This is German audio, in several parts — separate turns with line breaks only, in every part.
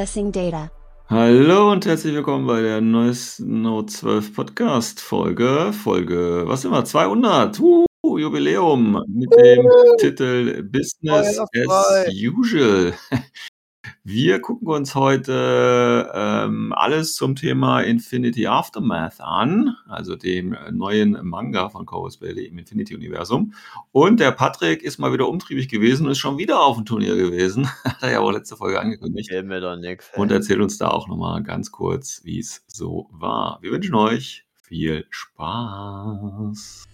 Accessing data.
Hallo und herzlich willkommen bei der neuesten Note 12 Podcast Folge. Folge, was immer, 200. Uh, Jubiläum mit dem Titel Business as usual. Wir gucken uns heute ähm, alles zum Thema Infinity Aftermath an, also dem neuen Manga von Corvus Belli im Infinity-Universum. Und der Patrick ist mal wieder umtriebig gewesen und ist schon wieder auf dem Turnier gewesen. Hat er ja auch letzte Folge angekündigt.
Mir doch nix.
Und erzählt uns da auch nochmal ganz kurz, wie es so war. Wir wünschen euch viel Spaß.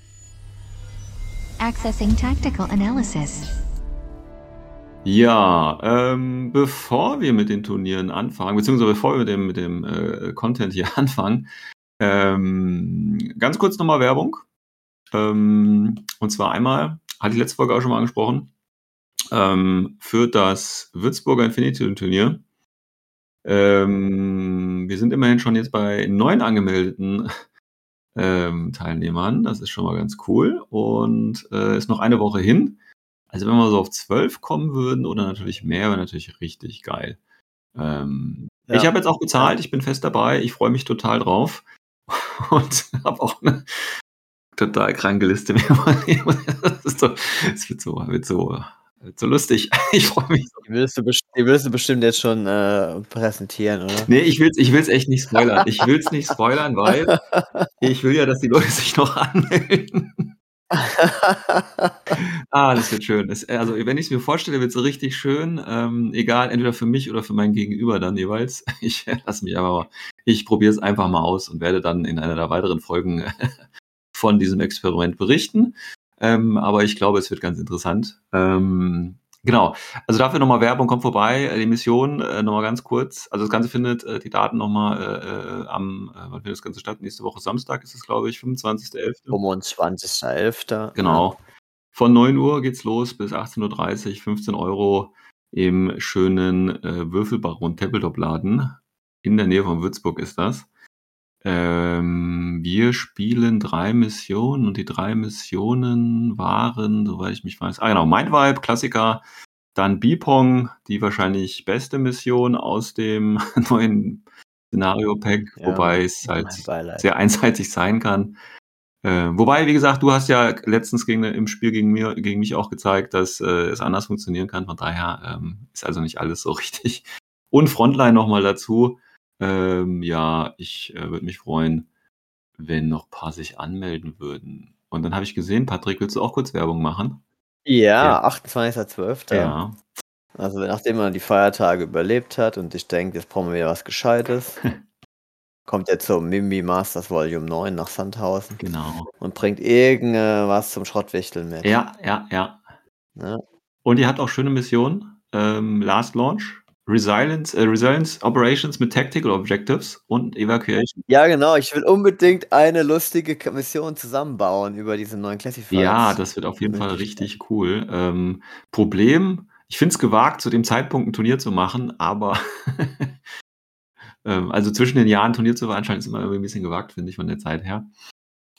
Accessing tactical analysis.
Ja, ähm, bevor wir mit den Turnieren anfangen, beziehungsweise bevor wir mit dem, mit dem äh, Content hier anfangen, ähm, ganz kurz nochmal Werbung. Ähm, und zwar einmal, hatte ich letzte Folge auch schon mal angesprochen, ähm, für das Würzburger Infinity Turnier. Ähm, wir sind immerhin schon jetzt bei neun angemeldeten ähm, Teilnehmern. Das ist schon mal ganz cool. Und äh, ist noch eine Woche hin. Also wenn wir so auf zwölf kommen würden oder natürlich mehr, wäre natürlich richtig geil. Ähm,
Ja.
Ich habe jetzt auch bezahlt, ich bin fest dabei, ich freue mich total drauf und habe auch eine total kranke Liste. das, ist so, das wird so, wird so, wird so lustig. Ich freue mich.
Die willst, du die willst du bestimmt jetzt schon äh, präsentieren, oder?
Nee, ich will es ich will's echt nicht spoilern. Ich will es nicht spoilern, weil ich will ja, dass die Leute sich noch anmelden. Ah, das wird schön. Das, also, wenn ich es mir vorstelle, wird es richtig schön. Ähm, egal, entweder für mich oder für mein Gegenüber dann jeweils. Ich lasse mich aber mal, ich probiere es einfach mal aus und werde dann in einer der weiteren Folgen von diesem Experiment berichten. Ähm, aber ich glaube, es wird ganz interessant. Ähm, genau. Also dafür nochmal Werbung, kommt vorbei. Äh, Die Mission äh, nochmal ganz kurz. Also das Ganze findet äh, die Daten nochmal äh, äh, am, äh, wann findet das Ganze statt? Nächste Woche Samstag ist es, glaube ich, 25.11.
25.11.
Genau. Von 9 Uhr geht's los bis 18.30 Uhr, 15 Euro im schönen äh, Würfelbaron Tabletop-Laden. In der Nähe von Würzburg ist das. Ähm, wir spielen drei Missionen und die drei Missionen waren, soweit ich mich weiß, ah genau, Mindvibe, Klassiker, dann Bipong, die wahrscheinlich beste Mission aus dem neuen Szenario-Pack,
Ja,
wobei es halt sehr einseitig sein kann. Äh, wobei, wie gesagt, du hast ja letztens gegen, im Spiel gegen, mir, gegen mich auch gezeigt, dass äh, es anders funktionieren kann. Von daher ähm, ist also nicht alles so richtig. Und Frontline nochmal dazu. Ähm, ja, ich äh, würde mich freuen, wenn noch ein paar sich anmelden würden. Und dann habe ich gesehen, Patrick, willst du auch kurz Werbung machen?
Ja, 28.12.
Ja.
Also nachdem man die Feiertage überlebt hat und ich denke, jetzt brauchen wir wieder was Gescheites, kommt jetzt so Mimbi Masters Volume 9 nach Sandhausen
Genau.
und bringt irgendwas zum Schrottwichteln mit.
Ja, ja, ja.
Ne?
Und ihr habt auch schöne Missionen. Ähm, Last Launch, Resilience, äh, Resilience Operations mit Tactical Objectives und Evacuation.
Ja, genau. Ich will unbedingt eine lustige Mission zusammenbauen über diese neuen Classifieds.
Ja, das wird auf jeden Fall richtig cool. Ähm, Problem, ich finde es gewagt, zu dem Zeitpunkt ein Turnier zu machen, aber ähm, also zwischen den Jahren ein Turnier zu veranstalten, ist immer irgendwie ein bisschen gewagt, finde ich, von der Zeit her.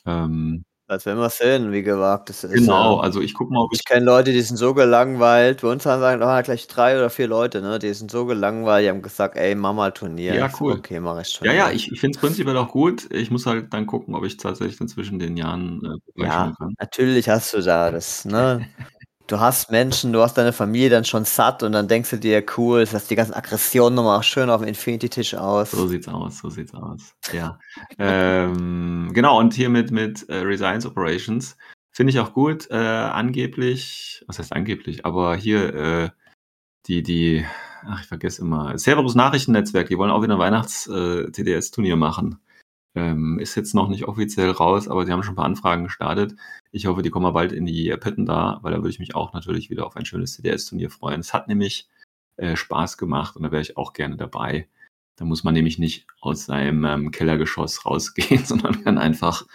Ähm,
Das werden wir sehen, wie gewagt es ist.
genau, also ich gucke mal, ob ich.
Ich kenne Leute, die sind so gelangweilt. Bei uns haben sagen, oh, gleich drei oder vier Leute, ne? Die sind so gelangweilt, die haben gesagt, ey, mach mal Turnier.
Ja,
so,
cool.
Okay, mach ich schon.
Ja, ja, ich, ich finde es prinzipiell auch gut. Ich muss halt dann gucken, ob ich tatsächlich dann zwischen den Jahren äh,
Ja,
kann.
natürlich hast du da das, ne? Du hast Menschen, du hast deine Familie dann schon satt und dann denkst du dir, cool, das die ganzen Aggressionen nochmal schön auf dem Infinity-Tisch aus.
So sieht's aus, so sieht's aus. Ja. ähm, genau, und hier mit, mit äh, Resilience Operations finde ich auch gut. Äh, angeblich, was heißt angeblich, aber hier äh, die, die, ach, ich vergesse immer, Cerberus Nachrichtennetzwerk, die wollen auch wieder ein Weihnachts-TDS-Turnier machen. Ähm, ist jetzt noch nicht offiziell raus, aber sie haben schon ein paar Anfragen gestartet. Ich hoffe, die kommen mal bald in die Petten da, weil da würde ich mich auch natürlich wieder auf ein schönes CDS-Turnier freuen. Es hat nämlich äh, Spaß gemacht und da wäre ich auch gerne dabei. Da muss man nämlich nicht aus seinem ähm, Kellergeschoss rausgehen, sondern kann einfach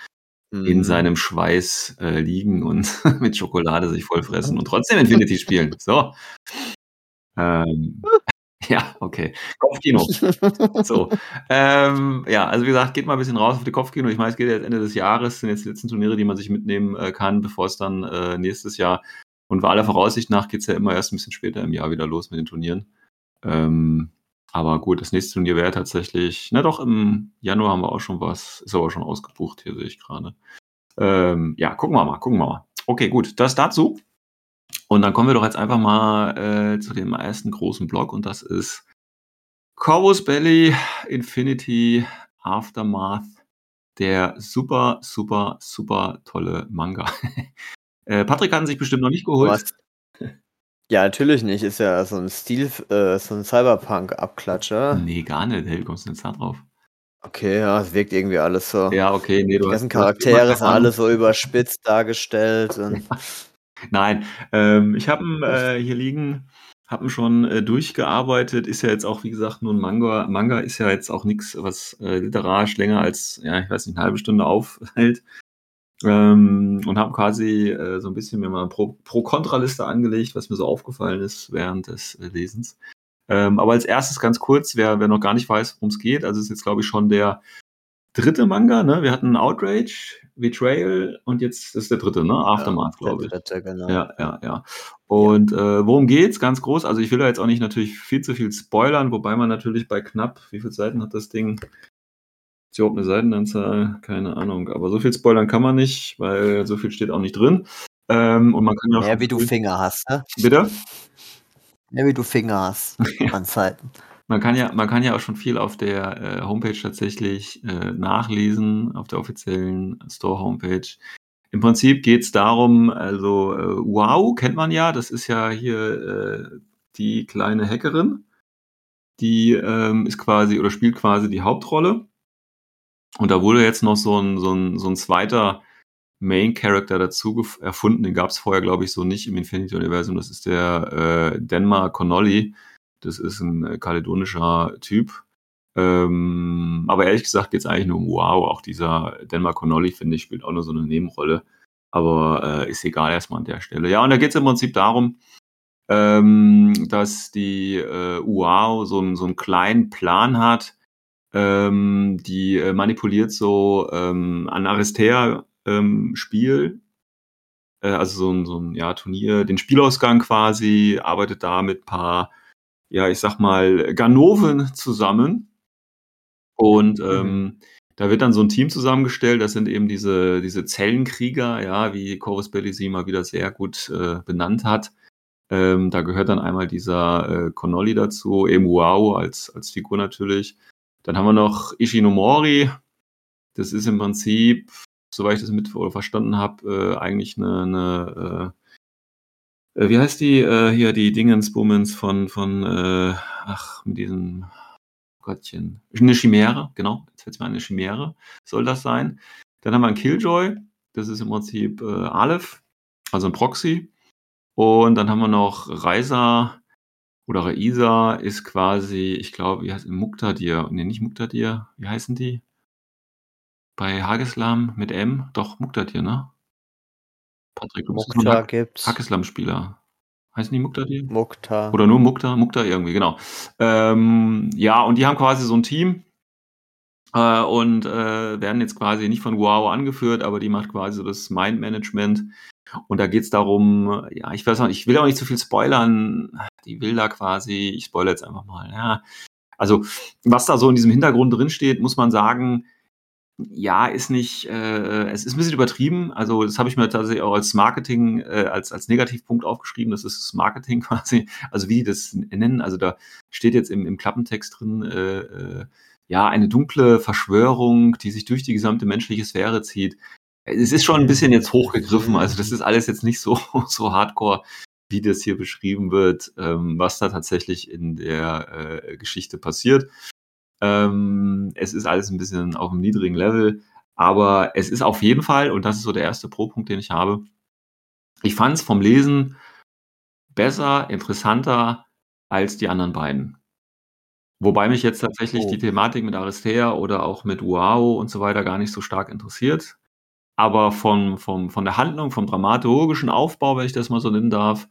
mhm. in seinem Schweiß äh, liegen und mit Schokolade sich vollfressen und trotzdem Infinity spielen. So. Ähm, ja, okay. Kopfkino. so. Ähm, ja, also wie gesagt, geht mal ein bisschen raus auf die Kopfkino. Ich meine, es geht jetzt Ende des Jahres, sind jetzt die letzten Turniere, die man sich mitnehmen äh, kann, bevor es dann äh, nächstes Jahr und bei aller Voraussicht nach geht es ja immer erst ein bisschen später im Jahr wieder los mit den Turnieren. Ähm, aber gut, das nächste Turnier wäre tatsächlich, na doch, im Januar haben wir auch schon was, ist aber schon ausgebucht, hier sehe ich gerade. Ähm, ja, gucken wir mal, gucken wir mal. Okay, gut, das dazu. Und dann kommen wir doch jetzt einfach mal äh, zu dem ersten großen Block und das ist Corvus Belly Infinity Aftermath, der super, super, super tolle Manga. äh, Patrick hat sich bestimmt noch nicht geholt. Was?
Ja, natürlich nicht. Ist ja so ein Stil, äh, so ein Cyberpunk-Abklatscher.
Nee, gar nicht. Hey, wie kommst du denn jetzt da drauf?
Okay, ja, es wirkt irgendwie alles so.
Ja, okay, nee,
du Die ganzen Charaktere sind alle so überspitzt dargestellt.
Nein, ähm, ich habe ihn äh, hier liegen, habe ihn schon äh, durchgearbeitet. Ist ja jetzt auch, wie gesagt, nur ein Manga. Manga ist ja jetzt auch nichts, was äh, literarisch länger als, ja, ich weiß nicht, eine halbe Stunde aufhält. Ähm, und habe quasi äh, so ein bisschen mir mal Pro-Kontra-Liste angelegt, was mir so aufgefallen ist während des äh, Lesens. Ähm, aber als erstes ganz kurz, wer, wer noch gar nicht weiß, worum es geht, also ist jetzt glaube ich schon der dritte Manga, ne? Wir hatten Outrage, Betrayal und jetzt ist der dritte, ne? Aftermath, ja, glaube ich. Dritte, genau. Ja, ja, ja. Und ja. Äh, worum geht's? Ganz groß. Also ich will da jetzt auch nicht natürlich viel zu viel spoilern, wobei man natürlich bei knapp, wie viele Seiten hat das Ding? Ist überhaupt eine Seitenanzahl? Keine Ahnung. Aber so viel spoilern kann man nicht, weil so viel steht auch nicht drin. Ähm, und man kann ja
Mehr wie du Finger hast, ne?
Bitte?
Mehr wie du Finger hast an Zeiten.
Man kann ja, man kann ja auch schon viel auf der äh, Homepage tatsächlich äh, nachlesen, auf der offiziellen Store-Homepage. Im Prinzip geht es darum, also äh, Wow kennt man ja, das ist ja hier äh, die kleine Hackerin, die ähm, ist quasi oder spielt quasi die Hauptrolle. Und da wurde jetzt noch so ein, so ein, so ein zweiter Main Character dazu erfunden. Den gab es vorher, glaube ich, so nicht im Infinity-Universum. Das ist der äh, Denmar Connolly. Das ist ein äh, kaledonischer Typ. Ähm, aber ehrlich gesagt geht es eigentlich nur um Wow. Auch dieser Denmar Connolly, finde ich, spielt auch nur so eine Nebenrolle. Aber äh, ist egal erstmal an der Stelle. Ja, und da geht es im Prinzip darum, ähm, dass die äh, UAO so, so einen kleinen Plan hat, ähm, die äh, manipuliert so ähm, ein Aristea-Spiel, ähm, äh, also so ein, so ein ja, Turnier, den Spielausgang quasi, arbeitet da mit paar, ja, ich sag mal, Ganoven zusammen. Und mhm. ähm, da wird dann so ein Team zusammengestellt, das sind eben diese, diese Zellenkrieger, ja, wie Corvus Belli sie mal wieder sehr gut äh, benannt hat. Ähm, da gehört dann einmal dieser äh, Connolly dazu, eben Wow als, als Figur natürlich. Dann haben wir noch Ishinomori. Das ist im Prinzip, soweit ich das mit verstanden habe, äh, eigentlich eine, eine äh, wie heißt die, äh, hier die Dingensbummens von, von, äh, ach, mit diesem Gottchen. Eine Chimäre, genau. Jetzt fällt mir eine Chimäre, soll das sein. Dann haben wir einen Killjoy. Das ist im Prinzip äh, Aleph, also ein Proxy. Und dann haben wir noch Reiser, oder Raisa ist quasi, ich glaube, wie heißt Muktadir? Ne, nicht Muktadir. Wie heißen die? Bei Hageslam mit M? Doch, Muktadir, ne? Patrick, du bist Mukta gibt's. Hageslam-Spieler. Heißen die Muktadir?
Mukta.
Oder nur Mukta? Mukta irgendwie, genau. Ähm, ja, und die haben quasi so ein Team äh, und äh, werden jetzt quasi nicht von Wow angeführt, aber die macht quasi so das Mind-Management und da geht es darum, ja, ich weiß noch, ich will auch nicht zu viel spoilern. Die will da quasi, ich spoilere jetzt einfach mal, ja. Also, was da so in diesem Hintergrund drin steht, muss man sagen, ja, ist nicht, äh, es ist ein bisschen übertrieben. Also, das habe ich mir tatsächlich auch als Marketing, äh, als, als Negativpunkt aufgeschrieben. Das ist das Marketing quasi. Also, wie die das nennen. Also, da steht jetzt im, im Klappentext drin, äh, äh, ja, eine dunkle Verschwörung, die sich durch die gesamte menschliche Sphäre zieht. Es ist schon ein bisschen jetzt hochgegriffen, also das ist alles jetzt nicht so, so hardcore, wie das hier beschrieben wird, ähm, was da tatsächlich in der äh, Geschichte passiert. Ähm, es ist alles ein bisschen auf einem niedrigen Level, aber es ist auf jeden Fall, und das ist so der erste Pro-Punkt, den ich habe, ich fand es vom Lesen besser, interessanter als die anderen beiden. Wobei mich jetzt tatsächlich
Oh.
die Thematik mit Aristea oder auch mit Uao und so weiter gar nicht so stark interessiert. Aber von, vom, von der Handlung, vom dramaturgischen Aufbau, wenn ich das mal so nennen darf,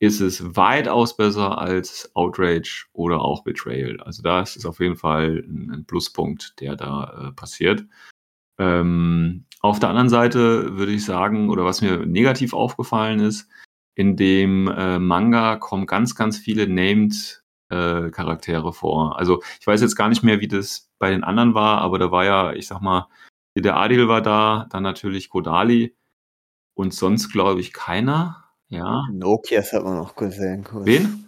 ist es weitaus besser als Outrage oder auch Betrayal. Also da ist es auf jeden Fall ein, Pluspunkt, der da äh, passiert. Ähm, auf der anderen Seite würde ich sagen, oder was mir negativ aufgefallen ist, in dem äh, Manga kommen ganz, ganz viele Named äh, Charaktere vor. Also ich weiß jetzt gar nicht mehr, wie das bei den anderen war, aber da war ja, ich sag mal, der Adil war da, dann natürlich Kodali und sonst glaube ich keiner. Ja.
Nokias hat man noch gesehen. Kurz.
Wen?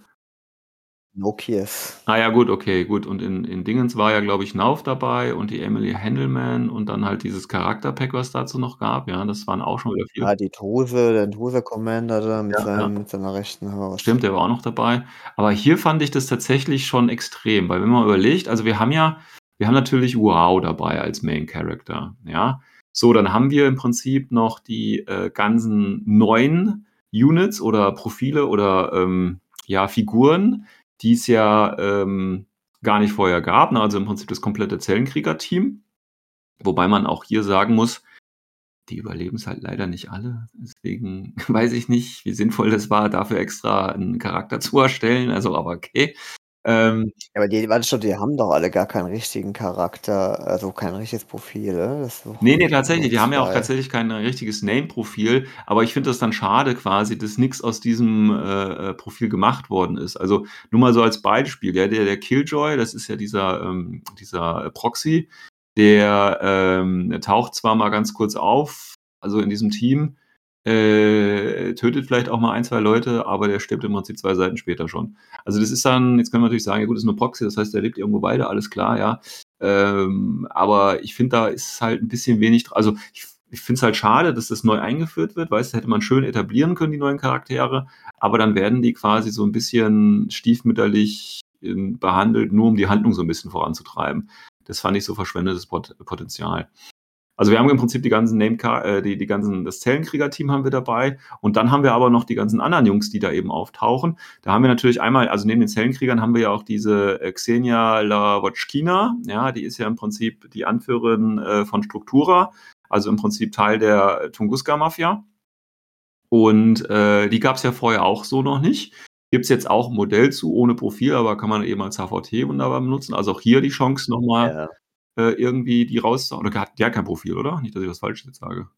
Nokias.
Ah ja, gut, okay, gut. Und in, in Dingens war ja, glaube ich, Nauf dabei und die Emily Handelman und dann halt dieses Charakterpack, was dazu noch gab. Ja, das waren auch schon wieder viele.
Ja, die Druse, der Druse-Commander da mit,
Ja,
seinem,
ja.
mit seiner rechten Haus.
Stimmt, der war auch noch dabei. Aber hier fand ich das tatsächlich schon extrem, weil wenn man überlegt, also wir haben ja, wir haben natürlich Wow dabei als Main Character, ja. So, dann haben wir im Prinzip noch die äh, ganzen neuen Units oder Profile oder ähm, ja, Figuren, die es ja ähm, gar nicht vorher gab. Ne? Also im Prinzip das komplette Zellenkrieger-Team. Wobei man auch hier sagen muss, die überleben es halt leider nicht alle. Deswegen weiß ich nicht, wie sinnvoll das war, dafür extra einen Charakter zu erstellen. Also, aber okay. Ähm,
Ja, aber die, warte schon, die haben doch alle gar keinen richtigen Charakter, also kein richtiges Profil, ne? Das ist doch
nee, nee, tatsächlich. Die haben ja auch
zwei.
tatsächlich kein richtiges Name-Profil. Aber ich finde das dann schade quasi, dass nichts aus diesem äh, äh, Profil gemacht worden ist. Also nur mal so als Beispiel. Ja, der, der Killjoy, das ist ja dieser, ähm, dieser Proxy, der ähm, taucht zwar mal ganz kurz auf, also in diesem Team, äh, tötet vielleicht auch mal ein, zwei Leute, aber der stirbt im Prinzip zwei Seiten später schon. Also das ist dann, jetzt können wir natürlich sagen, ja gut, das ist nur Proxy, das heißt, der lebt irgendwo beide, alles klar, ja. Ähm, aber ich finde, da ist halt ein bisschen wenig, also ich, ich finde es halt schade, dass das neu eingeführt wird, weißt du, hätte man schön etablieren können, die neuen Charaktere, aber dann werden die quasi so ein bisschen stiefmütterlich ähm, behandelt, nur um die Handlung so ein bisschen voranzutreiben. Das fand ich so verschwendetes Pot Potenzial. Also wir haben im Prinzip die ganzen Name äh, die, die ganzen, das Zellenkrieger-Team haben wir dabei und dann haben wir aber noch die ganzen anderen Jungs, die da eben auftauchen. Da haben wir natürlich einmal, also neben den Zellenkriegern haben wir ja auch diese äh, Xenia Lawotchkina, ja, die ist ja im Prinzip die Anführerin äh, von Struktura, also im Prinzip Teil der Tunguska-Mafia. Und äh, die gab es ja vorher auch so noch nicht. Gibt es jetzt auch ein Modell zu, ohne Profil, aber kann man eben als HVT wunderbar benutzen. Also auch hier die Chance nochmal
Ja,
äh, irgendwie die raus. Oder hat der hat kein Profil, oder? Nicht, dass ich was Falsches jetzt sage.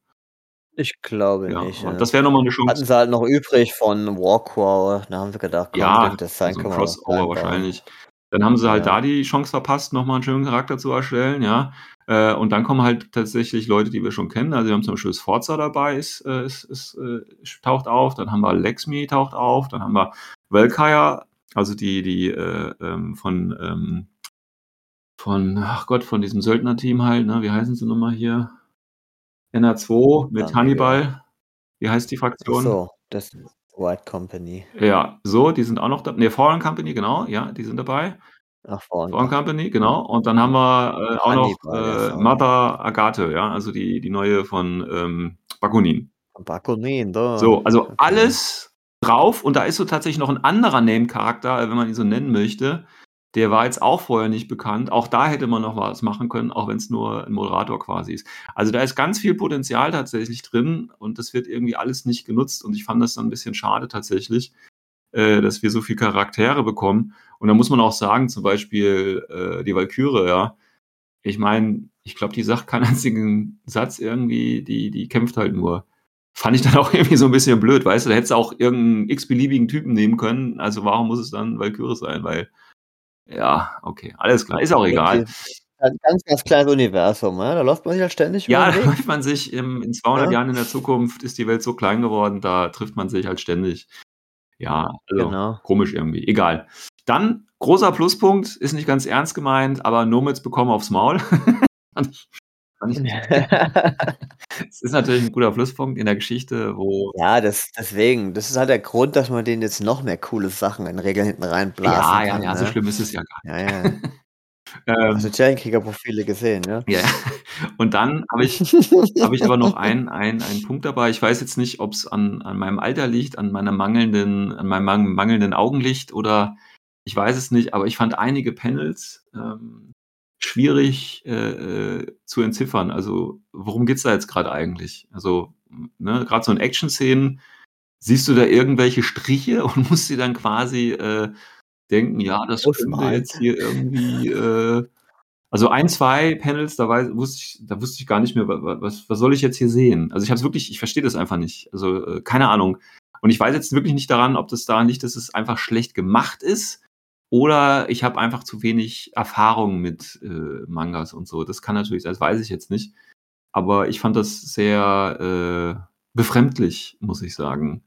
ich glaube
Ja,
nicht. Ja.
das wäre nochmal eine
Hatten
Chance.
sie halt noch übrig von Warcrawl. Da haben wir gedacht, komm,
Ja,
das sein,
so
was
Crossover wahrscheinlich. Dann haben sie halt
Ja.
da die Chance verpasst, nochmal einen schönen Charakter zu erstellen, ja. Äh, und dann kommen halt tatsächlich Leute, die wir schon kennen. Also wir haben zum Beispiel Sforza dabei, ist, äh, ist, ist, äh, taucht auf. Dann haben wir Lexmi taucht auf. Dann haben wir Velkaya, also die, die äh, ähm, von, ähm, von, ach Gott, von diesem Söldnerteam halt, ne? Wie heißen sie nochmal hier? NR2 mit Hannibal. Wie heißt die
Ach
Fraktion?
so, das ist White Company.
Ja, so, die sind auch noch da. Ne, Foreign Company, genau, ja, die sind dabei.
Ach, vorne.
Foreign Company, genau. Und dann haben wir äh, auch noch
Hannibal, ist
äh, Mother Agathe, ja, also die, die neue von ähm, Bakunin.
Bakunin, da.
So, also
Okay.
alles drauf und da ist so tatsächlich noch ein anderer Name-Charakter, wenn man ihn so nennen möchte. Der war jetzt auch vorher nicht bekannt. Auch da hätte man noch was machen können, auch wenn es nur ein Moderator quasi ist. Also da ist ganz viel Potenzial tatsächlich drin und das wird irgendwie alles nicht genutzt und ich fand das dann ein bisschen schade tatsächlich, äh, dass wir so viele Charaktere bekommen. Und da muss man auch sagen, zum Beispiel äh, die Valkyrie, ja. Ich meine, ich glaube, die sagt keinen einzigen Satz irgendwie, die, die kämpft halt nur. Fand ich dann auch irgendwie so ein bisschen blöd, weißt du, da hättest du auch irgendeinen x-beliebigen Typen nehmen können. Also warum muss es dann Valkyrie sein? Weil, ja, okay, alles klar, ist auch egal.
Ein ganz, ganz kleines Universum, ne? da läuft man sich halt ständig
Ja, da trifft man sich im, in 200
Ja.
Jahren in der Zukunft, ist die Welt so klein geworden, da trifft man sich halt ständig. Ja, also
Genau.
komisch irgendwie. Egal. Dann, großer Pluspunkt, ist nicht ganz ernst gemeint, aber Nomads bekommen aufs Maul. Es ist natürlich ein guter Pluspunkt in der Geschichte, wo.
ja, das, deswegen, das ist halt der Grund, dass man denen jetzt noch mehr coole Sachen in Regeln hinten reinblasen
Ja, ja,
kann.
ja,
ne?
so schlimm ist es ja gar nicht.
Ja, ja. Ähm, also Jellenkrieger-Profile gesehen, ja?
Ja, und dann habe ich, hab ich aber noch einen, einen, einen Punkt dabei. Ich weiß jetzt nicht, ob es an, an meinem Alter liegt, an meiner mangelnden, an meinem mangelnden Augenlicht oder ich weiß es nicht, aber ich fand einige Panels ähm, schwierig äh, äh, zu entziffern. Also, worum geht's da jetzt gerade eigentlich? Also, ne, gerade so in Action-Szenen, siehst du da irgendwelche Striche und musst dir dann quasi äh, denken, ja, das könnte jetzt hier irgendwie. Äh, also ein, zwei Panels, da, weiß, wusste ich, da wusste ich gar nicht mehr, was, was soll ich jetzt hier sehen? Also ich habe es wirklich, ich verstehe das einfach nicht. Also äh, keine Ahnung. Und ich weiß jetzt wirklich nicht daran, ob das daran liegt, dass es einfach schlecht gemacht ist oder ich habe einfach zu wenig Erfahrung mit äh, Mangas und so. Das kann natürlich sein, das weiß ich jetzt nicht. Aber ich fand das sehr äh, befremdlich, muss ich sagen.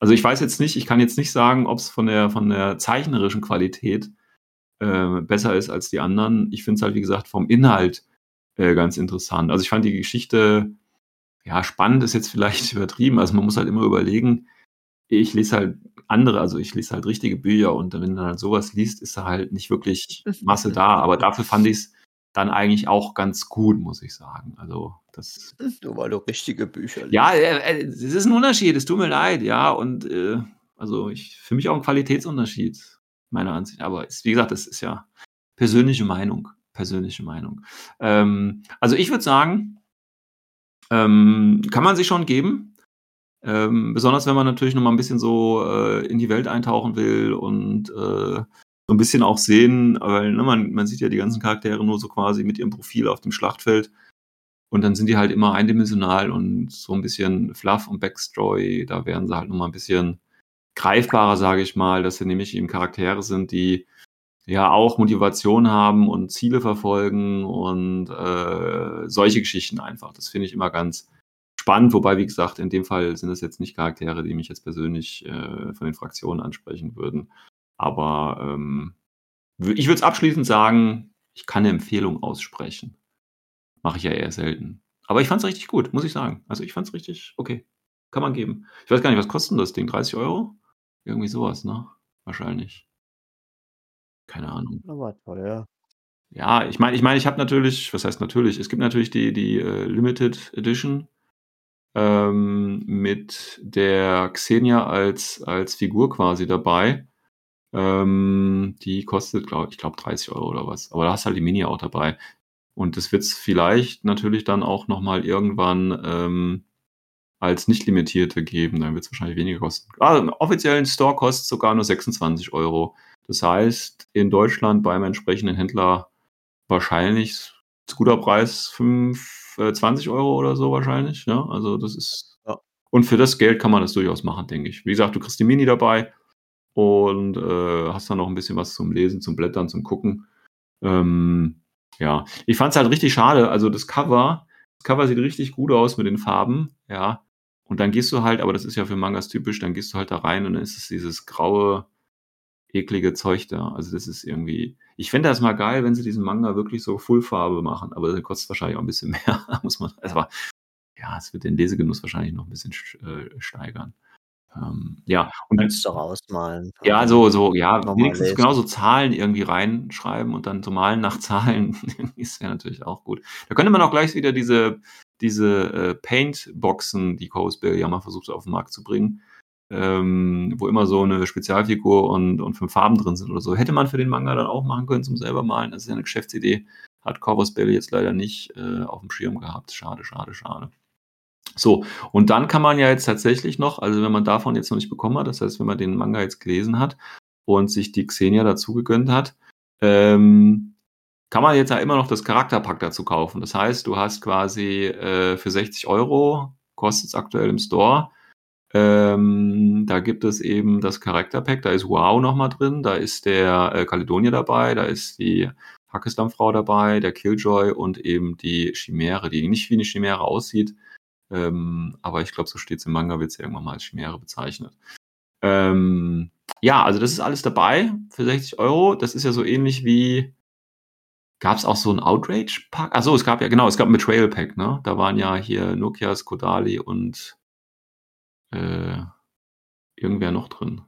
Also ich weiß jetzt nicht, ich kann jetzt nicht sagen, ob es von der, von der zeichnerischen Qualität äh, besser ist als die anderen. Ich finde es halt, wie gesagt, vom Inhalt äh, ganz interessant. Also ich fand die Geschichte, ja, spannend ist jetzt vielleicht übertrieben. Also man muss halt immer überlegen, ich lese halt andere, also ich lese halt richtige Bücher und wenn du dann halt sowas liest, ist da halt nicht wirklich Masse da. Aber dafür fand ich es dann eigentlich auch ganz gut, muss ich sagen. Also das.
Nur weil du richtige Bücher
liest. Ja, äh, äh, es ist ein Unterschied, es tut mir leid, ja. Und äh, also ich für mich auch ein Qualitätsunterschied, meiner Ansicht. Aber es, wie gesagt, das ist ja persönliche Meinung. Persönliche Meinung. Ähm, also ich würde sagen, ähm, kann man sich schon geben. Ähm, besonders wenn man natürlich noch mal ein bisschen so äh, in die Welt eintauchen will und äh, so ein bisschen auch sehen, weil ne, man, man sieht ja die ganzen Charaktere nur so quasi mit ihrem Profil auf dem Schlachtfeld. Und dann sind die halt immer eindimensional und so ein bisschen Fluff und Backstory. Da werden sie halt noch mal ein bisschen greifbarer, sage ich mal, dass sie nämlich eben Charaktere sind, die ja auch Motivation haben und Ziele verfolgen und äh, solche Geschichten einfach. Das finde ich immer ganz, spannend, wobei, wie gesagt, in dem Fall sind es jetzt nicht Charaktere, die mich jetzt persönlich äh, von den Fraktionen ansprechen würden. Aber ähm, ich würde es abschließend sagen, ich kann eine Empfehlung aussprechen. Mache ich ja eher selten. Aber ich fand es richtig gut, muss ich sagen. Also ich fand es richtig okay. Kann man geben. Ich weiß gar nicht, was kostet das Ding? 30 Euro? Irgendwie sowas, ne? Wahrscheinlich. Keine Ahnung.
Aber toll, ja.
Ja, ich meine, ich meine, ich habe natürlich, was heißt natürlich? Es gibt natürlich die, die äh, Limited Edition ähm, mit der Xenia als, als Figur quasi dabei. Ähm, die kostet, glaub, ich glaube, 30 Euro oder was. Aber da hast halt die Mini auch dabei. Und das wird es vielleicht natürlich dann auch nochmal irgendwann ähm, als nicht limitierte geben. Dann wird es wahrscheinlich weniger kosten. Ah, im offiziellen Store kostet sogar nur 26 Euro. Das heißt, in Deutschland beim entsprechenden Händler wahrscheinlich guter Preis 5 äh, 20 Euro oder so wahrscheinlich. Ja? Also das ist. Ja. Und für das Geld kann man das durchaus machen, denke ich. Wie gesagt, du kriegst die Mini dabei und äh, hast dann noch ein bisschen was zum Lesen, zum Blättern, zum Gucken. Ähm, ja, ich fand es halt richtig schade. Also das Cover, das Cover sieht richtig gut aus mit den Farben, ja. Und dann gehst du halt, aber das ist ja für Mangas typisch, dann gehst du halt da rein und dann ist es dieses graue, eklige Zeug da. Also das ist irgendwie, ich fände das mal geil, wenn sie diesen Manga wirklich so Fullfarbe machen, aber das kostet wahrscheinlich auch ein bisschen mehr, muss man, also, ja, es wird den Lesegenuss wahrscheinlich noch ein bisschen äh, steigern. Ähm, ja,
und dann doch ausmalen.
Ja, so, so, ja, wenigstens genau so Zahlen irgendwie reinschreiben und dann so malen nach Zahlen ist ja natürlich auch gut. Da könnte man auch gleich wieder diese, diese äh, Paint-Boxen, die Coast ja mal versucht auf den Markt zu bringen, ähm, wo immer so eine Spezialfigur und, und fünf Farben drin sind oder so. Hätte man für den Manga dann auch machen können zum selber malen. Das ist ja eine Geschäftsidee. Hat Corvus Belly jetzt leider nicht äh, auf dem Schirm gehabt. Schade, schade, schade. So, und dann kann man ja jetzt tatsächlich noch, also wenn man davon jetzt noch nicht bekommen hat, das heißt, wenn man den Manga jetzt gelesen hat und sich die Xenia dazu gegönnt hat, ähm, kann man jetzt ja immer noch das Charakterpack dazu kaufen. Das heißt, du hast quasi äh, für 60 Euro, kostet es aktuell im Store, ähm, da gibt es eben das Charakterpack, da ist Wow nochmal drin, da ist der äh, Caledonier dabei, da ist die Hackesdampfrau dabei, der Killjoy und eben die Chimäre, die nicht wie eine Chimäre aussieht, ähm, aber ich glaube, so steht es im Manga, wird es irgendwann mal als Chimäre bezeichnet. Ähm, ja, also das ist alles dabei für 60 Euro. Das ist ja so ähnlich wie, gab es auch so ein Outrage-Pack? Achso, es gab ja, genau, es gab ein Betrayal-Pack, ne? Da waren ja hier Nokias, Kodali und äh, irgendwer noch drin.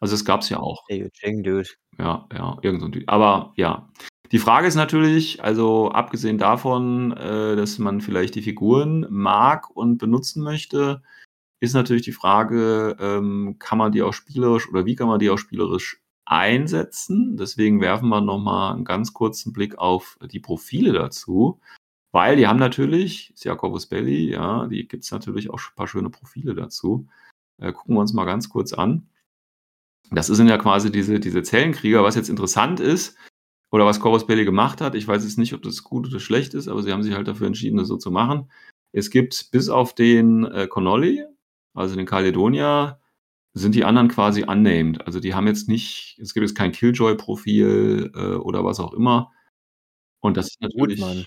Also es gab es ja auch.
Der Eugene Dude.
Ja, ja, irgend so ein Dude. Aber ja, Die Frage ist natürlich, also abgesehen davon, äh, dass man vielleicht die Figuren mag und benutzen möchte, ist natürlich die Frage, ähm, kann man die auch spielerisch oder wie kann man die auch spielerisch einsetzen? Deswegen werfen wir nochmal einen ganz kurzen Blick auf die Profile dazu. Weil die haben natürlich, ist Jakobus Belli, ja, die gibt es natürlich auch ein paar schöne Profile dazu. Äh, gucken wir uns mal ganz kurz an. Das sind ja quasi diese, diese Zellenkrieger. Was jetzt interessant ist, oder was Corus Belli gemacht hat, ich weiß jetzt nicht, ob das gut oder schlecht ist, aber sie haben sich halt dafür entschieden, das so zu machen. Es gibt bis auf den äh, Connolly, also den Caledonia, sind die anderen quasi unnamed. Also die haben jetzt nicht, es gibt jetzt kein Killjoy-Profil äh, oder was auch immer. Und das ist natürlich, Gut,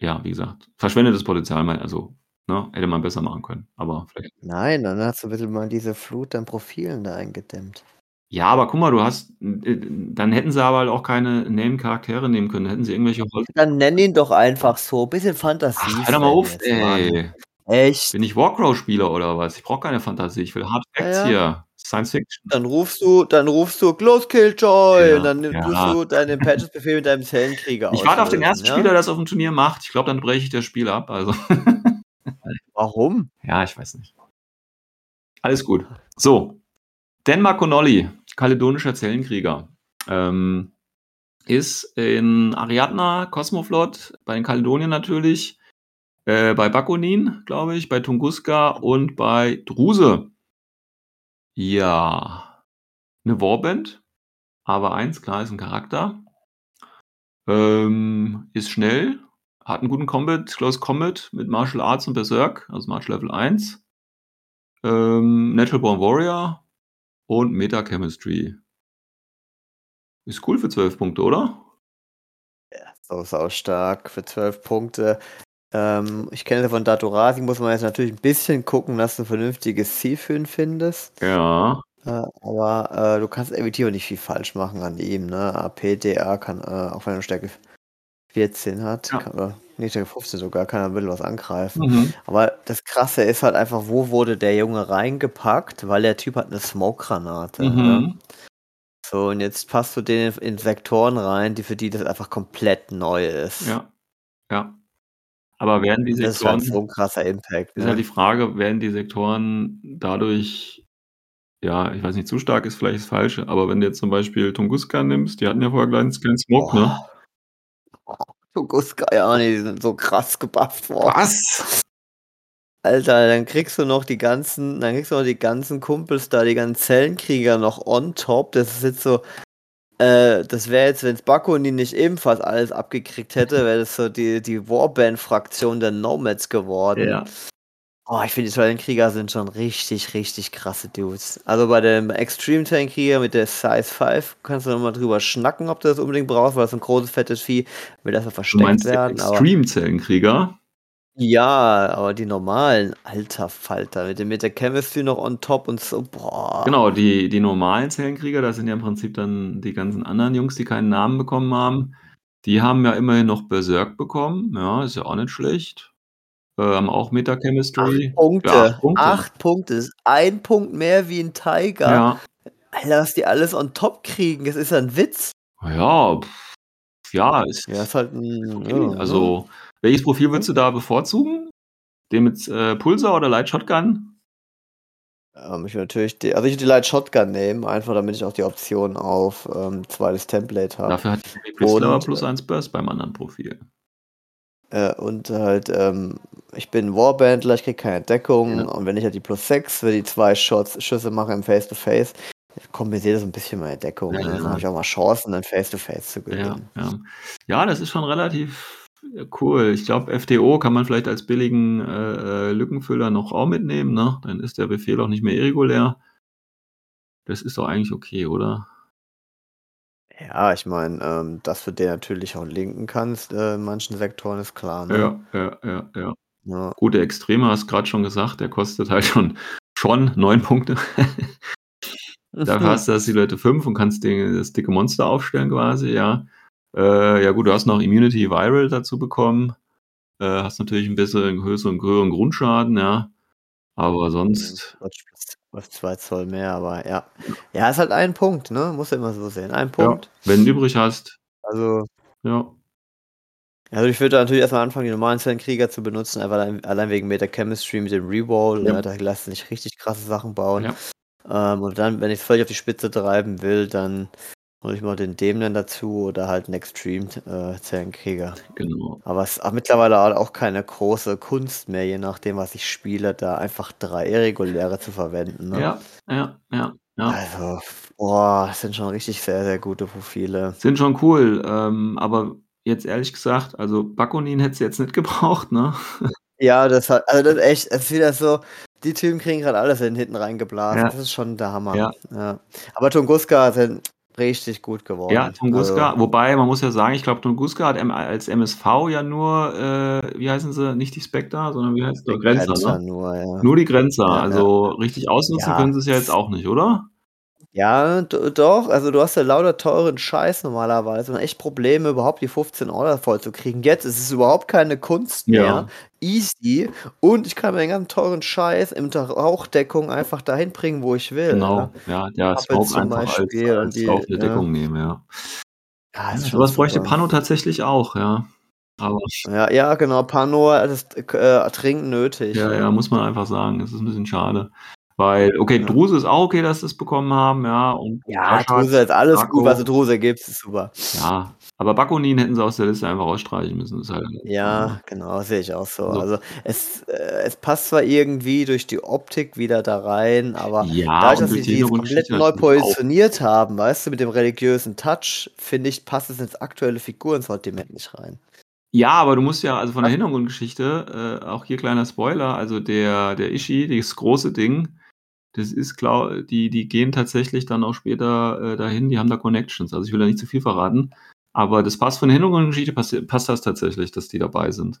ja, wie gesagt, verschwendetes Potenzial, also ne, hätte man besser machen können. Aber vielleicht.
Nein, dann hast du ein bisschen mal diese Flut an Profilen da eingedämmt.
Ja, aber guck mal, du hast, äh, dann hätten sie aber halt auch keine Name-Charaktere nehmen können. Hätten sie irgendwelche
Holz. Dann nenn ihn doch einfach so. Bisschen Fantasie. Ach,
hör doch mal auf, ey. Echt? Bin ich Warcrow-Spieler oder was? Ich brauche keine Fantasie. Ich will Hard Facts ja, ja. hier. Science Fiction.
Dann rufst du, dann rufst du Close Killjoy ja, und dann ja. tust du deinen Patches-Befehl mit deinem Zellenkrieger
Ich warte auf den ersten Spieler, der das auf dem Turnier macht. Ich glaube, dann breche ich das Spiel ab. Also.
Warum?
Ja, ich weiß nicht. Alles gut. So. Denmark Connolly kaledonischer Zellenkrieger. Ähm, ist in Ariadna, Cosmoflot, bei den Kaledonien natürlich, äh, bei Bakunin, glaube ich, bei Tunguska und bei Druse. Ja, eine Warband, aber eins, klar, ist ein Charakter. Ähm, ist schnell, hat einen guten Combat, Close Combat mit Martial Arts und Berserk, also Martial Level 1. Ähm, Natural Born Warrior, und Meta Chemistry. Ist cool für 12 Punkte, oder?
Ja, so, so stark für 12 Punkte. Ähm, ich kenne von Datorasi, muss man jetzt natürlich ein bisschen gucken, dass du ein vernünftiges Ziel für ihn findest.
Ja.
Äh, aber äh, du kannst effektiv nicht viel falsch machen an ihm. Ne? AP, DA kann, äh, auch wenn er Stärke 14 hat, ja. kann, oder nicht Stärke 15 sogar, kann er ein bisschen was angreifen. Mhm. Aber das Krasse ist halt einfach, wo wurde der Junge reingepackt, weil der Typ hat eine Smoke-Granate. Mhm. Ne? So, und jetzt passt du den in Sektoren rein, die für die das einfach komplett neu ist.
Ja. Ja. Aber werden die
Sektoren. Das ist halt so ein krasser Impact.
Ist ne? halt die Frage, werden die Sektoren dadurch, ja, ich weiß nicht, zu stark ist vielleicht das Falsche, aber wenn du jetzt zum Beispiel Tunguska nimmst, die hatten ja vorher keinen Smoke, ne? oh. ne?
Tunguska, ja, nee, die sind so krass gebufft worden.
Was?
Alter, dann kriegst du noch die ganzen, dann kriegst du noch die ganzen Kumpels da, die ganzen Zellenkrieger noch on top. Das ist jetzt so, äh, das wäre jetzt, wenn es Bakunin nicht ebenfalls alles abgekriegt hätte, wäre das so die, die Warband-Fraktion der Nomads geworden. Ja. Oh, ich finde, die Zellenkrieger sind schon richtig, richtig krasse Dudes. Also bei dem Extreme Zellenkrieger mit der Size 5 kannst du nochmal drüber schnacken, ob du das unbedingt brauchst, weil es ein großes, fettes Vieh will das versteckt du meinst werden.
Extreme Zellenkrieger?
Ja, aber die normalen, alter Falter, mit, dem, mit der Chemistry noch on top und so, boah.
Genau, die, die normalen Zellenkrieger, das sind ja im Prinzip dann die ganzen anderen Jungs, die keinen Namen bekommen haben. Die haben ja immerhin noch Berserk bekommen, ja, ist ja auch nicht schlecht. Äh, haben auch Meta-Chemistry.
Acht Punkte. Ja, acht Punkte. Acht Punkte. Ist ein Punkt mehr wie ein Tiger. Ja. Alter, was die alles on top kriegen, das ist ein Witz.
Ja, pff, ja, ist,
ja, ist halt ein,
okay. ja, also. Ja welches Profil würdest du da bevorzugen? Den mit äh, Pulsar oder Light Shotgun?
Ähm, ich würde natürlich die, also ich würde die Light Shotgun nehmen, einfach damit ich auch die Option auf ähm, zweites Template habe.
Dafür hat die Priscilla plus 1 Burst beim anderen Profil.
Äh, und halt, ähm, ich bin Warbandler, ich kriege keine Deckung ja. und wenn ich halt die plus 6 für die zwei Shots, Schüsse mache im Face-to-Face, kompensiert das ein bisschen meine Deckung. Ja, ne? Dann habe ich auch mal Chancen, dann Face-to-Face -face zu gewinnen.
Ja, ja. ja, das ist schon relativ Cool. Ich glaube, FTO kann man vielleicht als billigen äh, äh, Lückenfüller noch auch mitnehmen, ne? Dann ist der Befehl auch nicht mehr irregulär. Das ist doch eigentlich okay, oder?
Ja, ich meine, ähm, dass du den natürlich auch linken kannst, äh, in manchen Sektoren ist klar,
ne? Ja, ja, ja, ja. ja. Gut, der Extreme hast gerade schon gesagt, der kostet halt schon, schon 9 Punkte. Dafür hast du das die Leute 5 und kannst den, das dicke Monster aufstellen quasi, ja. Äh, ja gut, du hast noch Immunity Viral dazu bekommen. Äh, hast natürlich ein bisschen höheren, höheren Grundschaden, ja. Aber sonst.
Was zwei Zoll mehr, aber ja. Ja, ist halt ein Punkt, ne? Muss ja immer so sehen. Ein Punkt.
Ja, wenn du übrig hast.
Also,
Ja.
Also ich würde natürlich erstmal anfangen, die normalen Zellenkrieger zu benutzen, einfach allein, allein wegen Meta-Chemistry mit dem Reroll.
Ja.
Ne? Da lassen sich richtig krasse Sachen bauen.
Ja.
Ähm, und dann, wenn ich es völlig auf die Spitze treiben will, dann hole ich mal den Dämon dazu oder halt einen Extreme äh, Zellenkrieger.
Genau.
Aber es ist mittlerweile auch keine große Kunst mehr, je nachdem, was ich spiele, da einfach drei reguläre zu verwenden. Ne?
Ja, ja, ja, ja.
Also, boah, das sind schon richtig sehr, sehr gute Profile.
Sind schon cool, ähm, aber jetzt ehrlich gesagt, also Bakunin hätte es jetzt nicht gebraucht, ne?
Ja, das hat, also das ist echt, es ist wieder so, die Typen kriegen gerade alles in hinten reingeblasen.
Ja.
Das ist schon der Hammer.
Ja.
Ja. Aber Tunguska sind richtig gut geworden.
Ja, Tunguska,
Also,
wobei man muss ja sagen, ich glaube, Tunguska hat als MSV ja nur, äh, wie heißen sie, nicht die Spectre, sondern wie heißt
die
Grenzer,
Grenzer
ne?
nur, ja.
Nur die Grenzer,
Ja,
also richtig ausnutzen
Ja.
können sie es ja jetzt auch nicht, oder?
Ja, doch, also du hast ja lauter teuren Scheiß normalerweise und echt Probleme, überhaupt die 15 Euro voll zu kriegen. Jetzt ist es überhaupt keine Kunst mehr.
Ja.
Easy. Und ich kann mir den ganzen teuren Scheiß in der Rauchdeckung einfach dahin bringen, wo ich will.
Genau,
Ja,
ja, der
Puppets
Smoke
zum
einfach als,
Beispiel und
als
die-
laufende
ja.
Deckung nehmen, ja.
ja ist
Ja,
schon
sowas bräuchte. Pano tatsächlich auch, ja. Aber
Ja, ja, genau. Pano das äh, dringend nötig.
ja, ja, muss man einfach sagen, das ist ein bisschen schade. Weil, okay,
Ja.
Druse ist auch okay, dass sie es bekommen haben, ja. Und
Ja, Druse ist alles
Marco,
gut, was du Druse gibst, ist super.
Ja, aber Bakunin hätten sie aus der Liste einfach rausstreichen müssen. Halt,
Ja, genau, sehe ich auch so.
So.
Also es, äh, es passt zwar irgendwie durch die Optik wieder da rein, aber
ja,
dadurch, dass sie
die
komplett neu
natürlich auch.
positioniert haben, weißt du, mit dem religiösen Touch, finde ich, passt es ins aktuelle Figurensortiment nicht rein.
Ja, aber du musst ja, also von der Hintergrundgeschichte, äh, auch hier kleiner Spoiler, also der, der Ishi, das große Ding, das ist klar, die, die gehen tatsächlich dann auch später äh, dahin, die haben da Connections. Also ich will da nicht zu viel verraten, aber das passt von der Hintergrundgeschichte, passt, passt das tatsächlich, dass die dabei sind.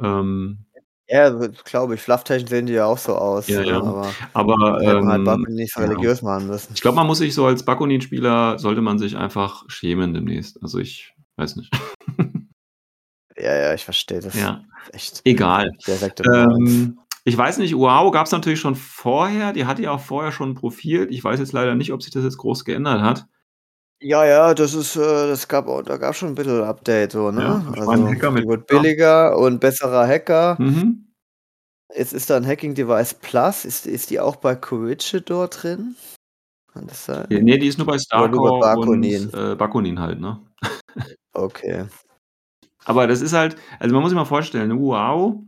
Ähm,
Ja, glaube ich. Flufftechnisch sehen die ja auch so aus.
Ja, ja.
Aber
aber
halt
ähm,
Bakunin nicht so
ja.
religiös machen müssen.
ich glaube, man muss sich so als Bakunin-Spieler, sollte man sich einfach schämen demnächst. Also ich weiß nicht.
Ja, ja, ich verstehe das.
ja,
Echt.
egal. Ähm, ich weiß nicht, Wow gab es natürlich schon vorher. Die hatte ja auch vorher schon ein Profil. Ich weiß jetzt leider nicht, ob sich das jetzt groß geändert hat.
Ja, ja, das ist, äh, das gab auch, da gab schon ein bisschen Update, so, ne?
Ja,
also,
Hacker mit-
wird billiger und besserer Hacker.
Mhm.
Jetzt ist da ein Hacking Device Plus. Ist, ist die auch bei Corregidor drin? Kann das sein?
Ja, nee, die ist nur bei Starcore und
Bakunin?
äh, Bakunin halt, ne?
Okay.
Aber das ist halt, also man muss sich mal vorstellen, wow,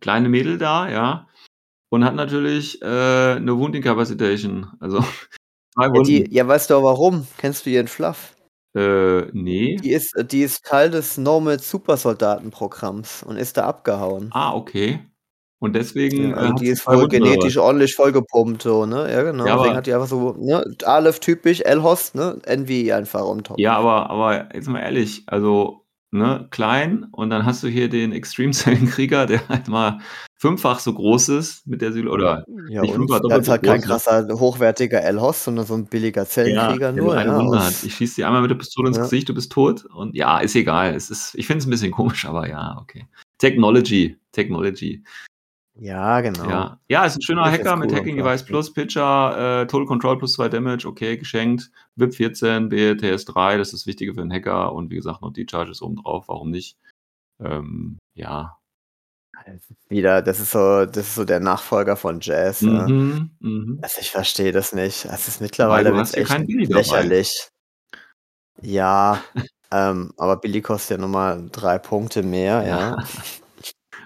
kleine Mädel da, ja, und hat natürlich äh, eine Wound Incapacitation. Also
Ja, die, ja, weißt du warum? Kennst du ihren Fluff?
äh, nee.
Die ist, die ist Teil des Normal Supersoldatenprogramms und ist da abgehauen.
Ah, okay. Und deswegen.
Ja,
äh,
also die ist wohl
Wunden, oder
genetisch ordentlich vollgepumpt, so, ne? Ja, genau.
Ja,
Deswegen hat die einfach so, ne? Aleph typisch, L-Host, ne? NV einfach on top.
Ja, aber, aber jetzt mal ehrlich, also, ne, klein und dann hast du hier den Extreme-Zellenkrieger, der halt mal fünffach so groß ist mit der Syl oder
Ja,
nicht
und
fünffach, doppelt
ist
so
halt kein
groß, ne?
krasser, hochwertiger L-Host, sondern so ein billiger
Ja,
Zellenkrieger
der
nur,
eine
ja.
Wunde
aus-
hat. Ich schieße dir einmal mit der Pistole ins
Ja.
Gesicht, du bist tot. Und ja, ist egal. Es ist, ich finde es ein bisschen komisch, aber ja, okay. Technology, Technology.
Ja, genau.
Ja, ja, ist ein schöner
jetzt
Hacker mit
cool,
Hacking
klar.
Device Plus, Pitcher, äh, Total Control plus 2 Damage, okay, geschenkt. VIP 14, BTS 3, das ist das Wichtige für einen Hacker. Und wie gesagt, noch die Charges oben drauf, warum nicht? Ähm, ja.
Wieder, das ist so, das ist so der Nachfolger von Jazz. Ja.
Mhm, mhm.
Also ich verstehe das nicht. Es ist
Weil
mittlerweile echt
Billy dabei.
lächerlich. Ja, ähm, aber Billy kostet ja nochmal drei Punkte mehr, ja.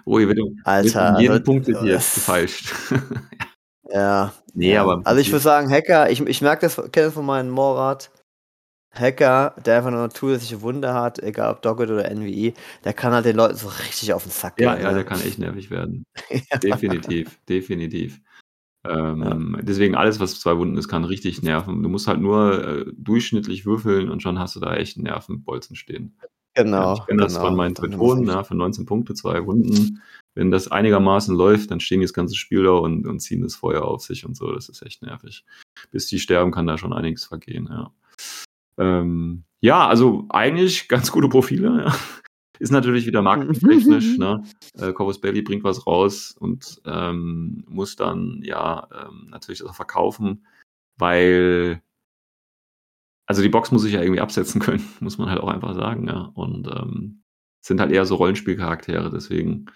Oh, hier wird um,
Alter,
wird um jeden
also,
Punkt wird hier gefeilscht.
Ja.
nee,
ja.
aber.
Also ich würde sagen, Hacker, ich, ich merke das, kenne das von meinem Morat. Hacker, der einfach nur eine zusätzliche Wunde hat, egal ob Dogged oder NVE, der kann halt den Leuten so richtig auf den Sack
Ja,
gehen.
ja,
ne?
der kann echt nervig werden. Definitiv, definitiv. Ähm, Deswegen alles, was zwei Wunden ist, kann richtig nerven. Du musst halt nur äh, durchschnittlich würfeln und schon hast du da echt einen Nervenbolzen stehen.
Genau.
ich kenne das
genau.
von meinen
ich-
ja, für 19 Punkte, zwei Wunden. Wenn das einigermaßen läuft, dann stehen die das ganze Spiel da und, und ziehen das Feuer auf sich und so. Das ist echt nervig. Bis die sterben, kann da schon einiges vergehen, ja. Ähm, ja, also eigentlich ganz gute Profile, ja. Ist natürlich wieder marketingtechnisch, ne? Äh, Corvus Belly bringt was raus und ähm, muss dann ja ähm, natürlich das auch verkaufen, weil also die Box muss ich ja irgendwie absetzen können, muss man halt auch einfach sagen, ja. Und ähm, sind halt eher so Rollenspielcharaktere, deswegen.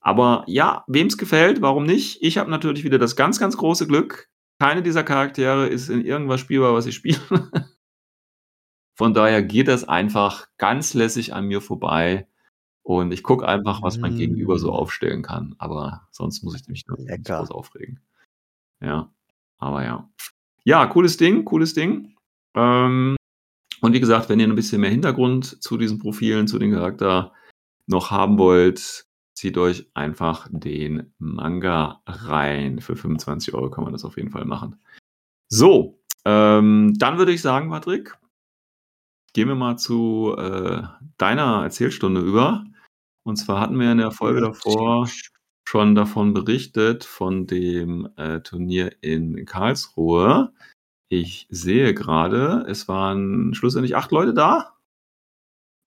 Aber ja, wem es gefällt, warum nicht? Ich habe natürlich wieder das ganz, ganz große Glück. Keine dieser Charaktere ist in irgendwas spielbar, was ich spiele. Von daher geht das einfach ganz lässig an mir vorbei. Und ich gucke einfach, was mein Gegenüber so
Mm.
aufstellen kann. Aber sonst muss ich mich
Lecker.
groß aufregen. Ja, aber ja. Ja, cooles Ding, cooles Ding. Ähm, und wie gesagt, wenn ihr ein bisschen mehr Hintergrund zu diesen Profilen, zu den Charakter noch haben wollt, zieht euch einfach den Manga rein. Für 25 Euro kann man das auf jeden Fall machen. So, ähm, dann würde ich sagen, Patrick, gehen wir mal zu äh, deiner Erzählstunde über. Und zwar hatten wir in der Folge davor schon davon berichtet, von dem äh, Turnier in Karlsruhe. Ich sehe gerade, es waren schlussendlich acht Leute da.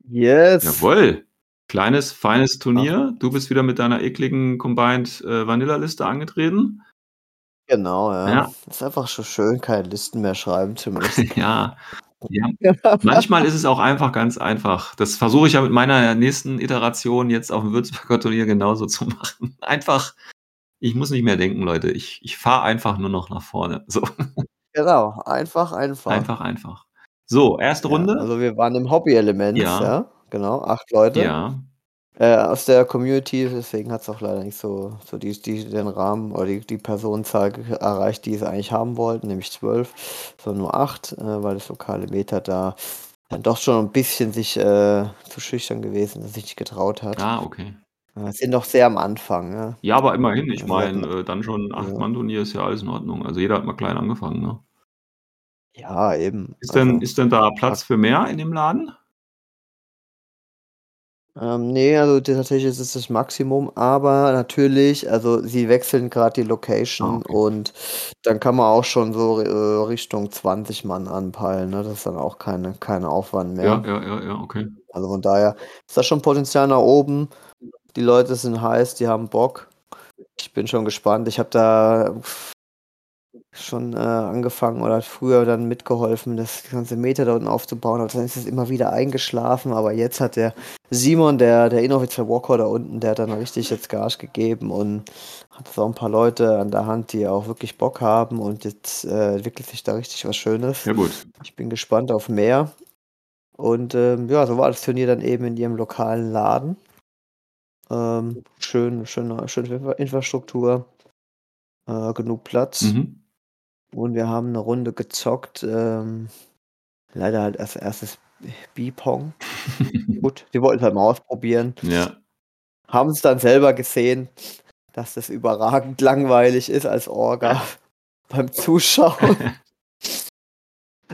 Yes.
Jawohl. Kleines, feines Turnier. Du bist wieder mit deiner ekligen Combined äh, Vanilla-Liste angetreten.
Genau, ja.
Ja.
Ist einfach schon schön, keine Listen mehr schreiben zu müssen.
ja. ja. Manchmal ist es auch einfach ganz einfach. Das versuche ich ja mit meiner nächsten Iteration jetzt auf dem Würzburger Turnier genauso zu machen. Einfach, ich muss nicht mehr denken, Leute. Ich, ich fahre einfach nur noch nach vorne. So,
genau, einfach, einfach.
einfach, einfach. So, erste
Ja,
Runde.
also wir waren im Hobby-Element,
Ja.
ja. Genau, acht Leute.
ja,
Äh, aus der Community, deswegen hat es auch leider nicht so, so die, die, den Rahmen oder die, die Personenzahl erreicht, die sie eigentlich haben wollten, nämlich zwölf, sondern nur acht, äh, weil das lokale Meta da dann doch schon ein bisschen sich äh, zu schüchtern gewesen, dass sich nicht getraut hat.
ah, okay.
Äh, sind noch sehr am Anfang, ne?
Ja, aber immerhin, ich
wir
meine, äh, dann schon ein
Ja.
Acht-Mann-Turnier ist ja alles in Ordnung. Also jeder hat mal klein angefangen, ne?
Ja, eben.
Ist denn,
Also,
ist denn da Platz für mehr in dem Laden?
ähm, nee, also tatsächlich ist es das Maximum, aber natürlich, also sie wechseln gerade die Location
Ah, okay.
und dann kann man auch schon so äh, Richtung 20 Mann anpeilen, ne? Das ist dann auch keine, kein Aufwand mehr.
Ja, ja, ja, ja, okay.
Also von daher ist da schon Potenzial nach oben. Die Leute sind heiß, die haben Bock. Ich bin schon gespannt. Ich habe da schon äh, angefangen oder früher dann mitgeholfen, das ganze Meter da unten aufzubauen, aber dann ist es immer wieder eingeschlafen. Aber jetzt hat der Simon, der, der inoffizielle Walker da unten, der hat dann richtig jetzt Gas gegeben und hat so ein paar Leute an der Hand, die auch wirklich Bock haben und jetzt äh, entwickelt sich da richtig was Schönes.
Ja, gut.
Ich bin gespannt auf mehr. Und ähm, ja, so war das Turnier dann eben in ihrem lokalen Laden. Ähm, schön, schöne, schöne Infra- Infrastruktur, äh, genug Platz.
Mhm.
Und wir haben eine Runde gezockt. Ähm, leider halt als erstes B-Pong. Gut, die wollten es halt mal ausprobieren.
ja,
Haben es dann selber gesehen, dass das überragend langweilig ist als Orga beim Zuschauen.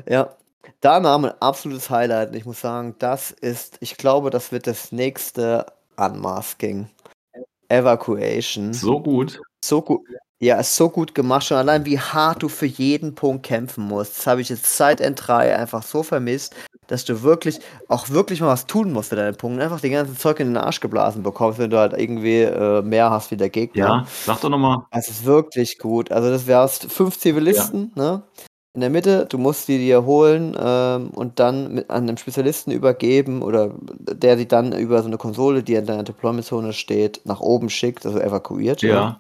ja, da nahm ein absolutes Highlight. Und ich muss sagen, das ist, ich glaube, das wird das nächste Unmasking. Evacuation.
so gut.
So gut. Ja, ist so gut gemacht. Schon allein, wie hart du für jeden Punkt kämpfen musst. Das habe ich jetzt seit N3 einfach so vermisst, dass du wirklich, auch wirklich mal was tun musst für deine Punkte. Einfach den ganzen Zeug in den Arsch geblasen bekommst, wenn du halt irgendwie äh, mehr hast wie der Gegner.
Ja, sag doch nochmal.
Es ist wirklich gut. Also das wärst fünf Zivilisten, ne? In der Mitte, du musst die dir holen ähm, und dann mit an einem Spezialisten übergeben oder der sie dann über so eine Konsole, die in deiner Deployment-Zone steht, nach oben schickt, also evakuiert.
Ja,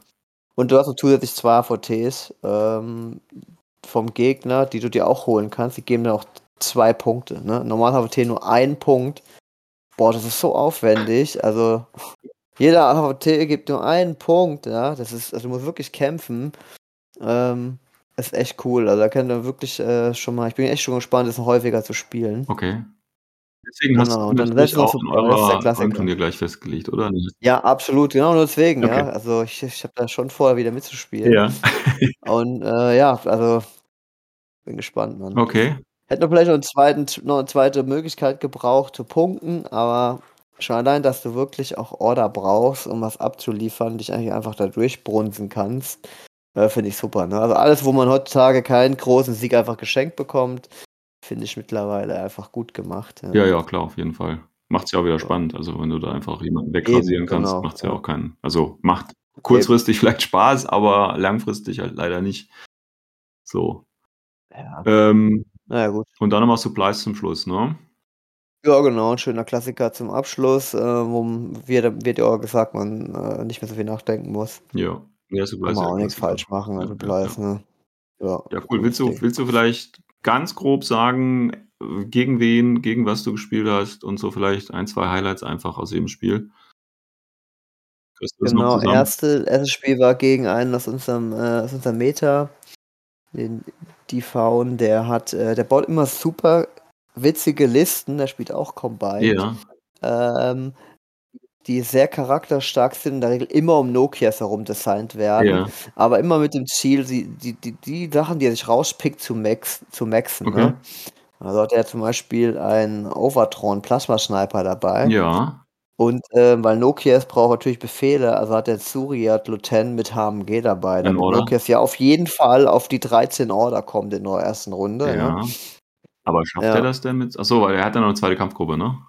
Und du hast noch zusätzlich zwei AVTs ähm, vom Gegner, die du dir auch holen kannst. Die geben dann auch zwei Punkte. Ne? Normal AVT nur ein Punkt. Boah, das ist so aufwendig. Also jeder AVT gibt nur einen Punkt. Ja, das ist, also du musst wirklich kämpfen. Ähm, ist echt cool. Also da könnt ihr wirklich äh, schon mal. Ich bin echt schon gespannt, das noch häufiger zu spielen.
okay. Deswegen hast
Genau,
du
und dann wir
auch in
das
eurer
Klassiker.
Turnier gleich festgelegt, oder?
Ja, absolut. Genau nur deswegen.
Okay.
Ja, also ich, ich habe da schon vor, wieder mitzuspielen.
Ja,
Und äh, ja, also bin gespannt, Mann.
okay.
Hätte noch vielleicht noch, einen zweiten, noch eine zweite Möglichkeit gebraucht zu punkten, aber schon allein, dass du wirklich auch Order brauchst, um was abzuliefern, dich eigentlich einfach da durchbrunsen kannst, äh, finde ich super. Ne? Also alles, wo man heutzutage keinen großen Sieg einfach geschenkt bekommt, finde ich mittlerweile einfach gut gemacht.
Ja, ja, klar, auf jeden Fall. Macht es ja auch wieder spannend. Also, wenn du da einfach jemanden wegrasieren
Eben,
kannst,
genau.
macht es ja auch keinen. Also, macht kurzfristig vielleicht Spaß, aber langfristig halt leider nicht. So.
Ja.
Ähm,
Na ja, gut.
Und dann nochmal Supplies zum Schluss, ne?
Ja, genau, 'n schöner Klassiker zum Abschluss, äh, wo wird wird ja auch gesagt, man, äh, nicht mehr so viel nachdenken muss.
Ja. Ja,
Kann
Supplies
man
ist
auch
Klassiker.
falsch machen,
Ja,
also
ja, ja.
Supplies, ne? Ja,
Ja, cool. Willst du willst du vielleicht ganz grob sagen, gegen wen gegen was du gespielt hast und so vielleicht 1, 2 Highlights einfach aus jedem Spiel? Das
Genau,
zusammen?
erste erstes Spiel war gegen einen aus unserem äh, aus unserem Meta, den Difaun, der hat äh, der baut immer super witzige Listen, der spielt auch Combined,
Ja.
ähm, die sehr charakterstark sind, in der Regel immer um Nokias herum designt werden,
Ja.
aber immer mit dem Ziel, sie die die die Sachen, die er sich rauspickt, zu max zu maxen,
Okay.
ne? Also hat er zum Beispiel einen Overtron Plasma Sniper dabei.
Ja.
Und, ähm, weil Nokias braucht natürlich Befehle, also hat der Zuriat Luten mit HMG dabei, damit
Order?
Nokias ja auf jeden Fall auf die 13 Order kommt in der ersten Runde, ne?
Ja. Aber schafft er
Ja.
das denn mit ach so, weil er hat ja noch 'ne zweite Kampfgruppe, ne?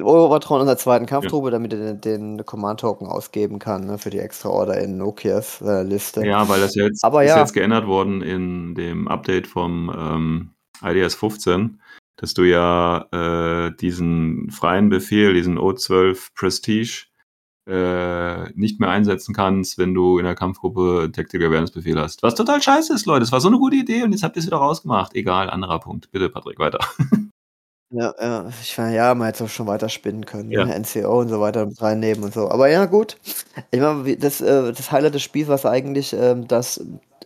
Overtron in der zweiten
Ja.
Kampftruppe, damit er den den Command Token ausgeben kann, ne, für die extra Order in Nokias, äh, Liste.
Ja, weil das ja jetzt
Aber
ist
ja.
jetzt geändert worden in dem Update vom, ähm, IDS 15, dass du ja, äh, diesen freien Befehl, diesen O12 Prestige, äh, nicht mehr einsetzen kannst, wenn du in der Kampfgruppe Tactical Awareness Befehl hast. Was total scheiße ist, Leute. Das war so 'ne gute Idee und jetzt habt ihr's wieder rausgemacht. Egal, anderer Punkt. Bitte, Patrick, weiter.
Ja, ja. Ich meine, ja, man hätte es auch schon weiter spinnen können,
Ja.
ne? NCO und so weiter mit reinnehmen und so. Aber ja, gut. Ich meine, wie das äh, das Highlight des Spiels war's eigentlich, ähm, dass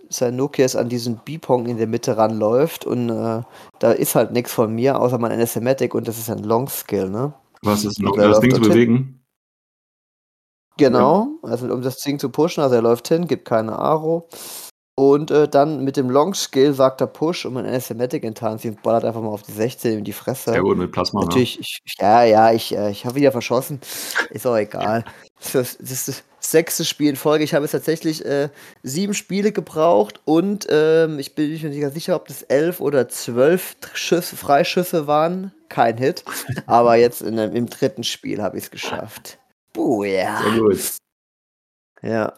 sein Nokias an diesen Beepong in der Mitte ranläuft und, äh, da ist halt nix von mir, außer mein NSMatic und das ist ein Long Skill, ne?
Was ist
Und
noch
er
das
läuft
Ding zu
dorthin.
bewegen? Okay.
Genau, also um das Ding zu pushen, also er läuft hin, gibt keine Aro und, äh, dann mit dem Long Skill sagt er Push und mein NSMatic enttarnt sich und ballert einfach mal auf die 16 in die
Ja
Fresse.
gut, mit Plasma, ne?
Natürlich, ich ich ja, ja, ich äh, ich habe wieder verschossen. Ist auch egal. Das ist das 6. Spiel in Folge. Ich habe jetzt tatsächlich, äh, 7 Spiele gebraucht und, ähm, ich bin mir nicht ganz sicher, ob das 11 oder 12 Schüsse Freischüsse waren. Kein Hit. Aber jetzt in im 3. Spiel habe ich's geschafft. Booyah.
Sehr gut.
Ja.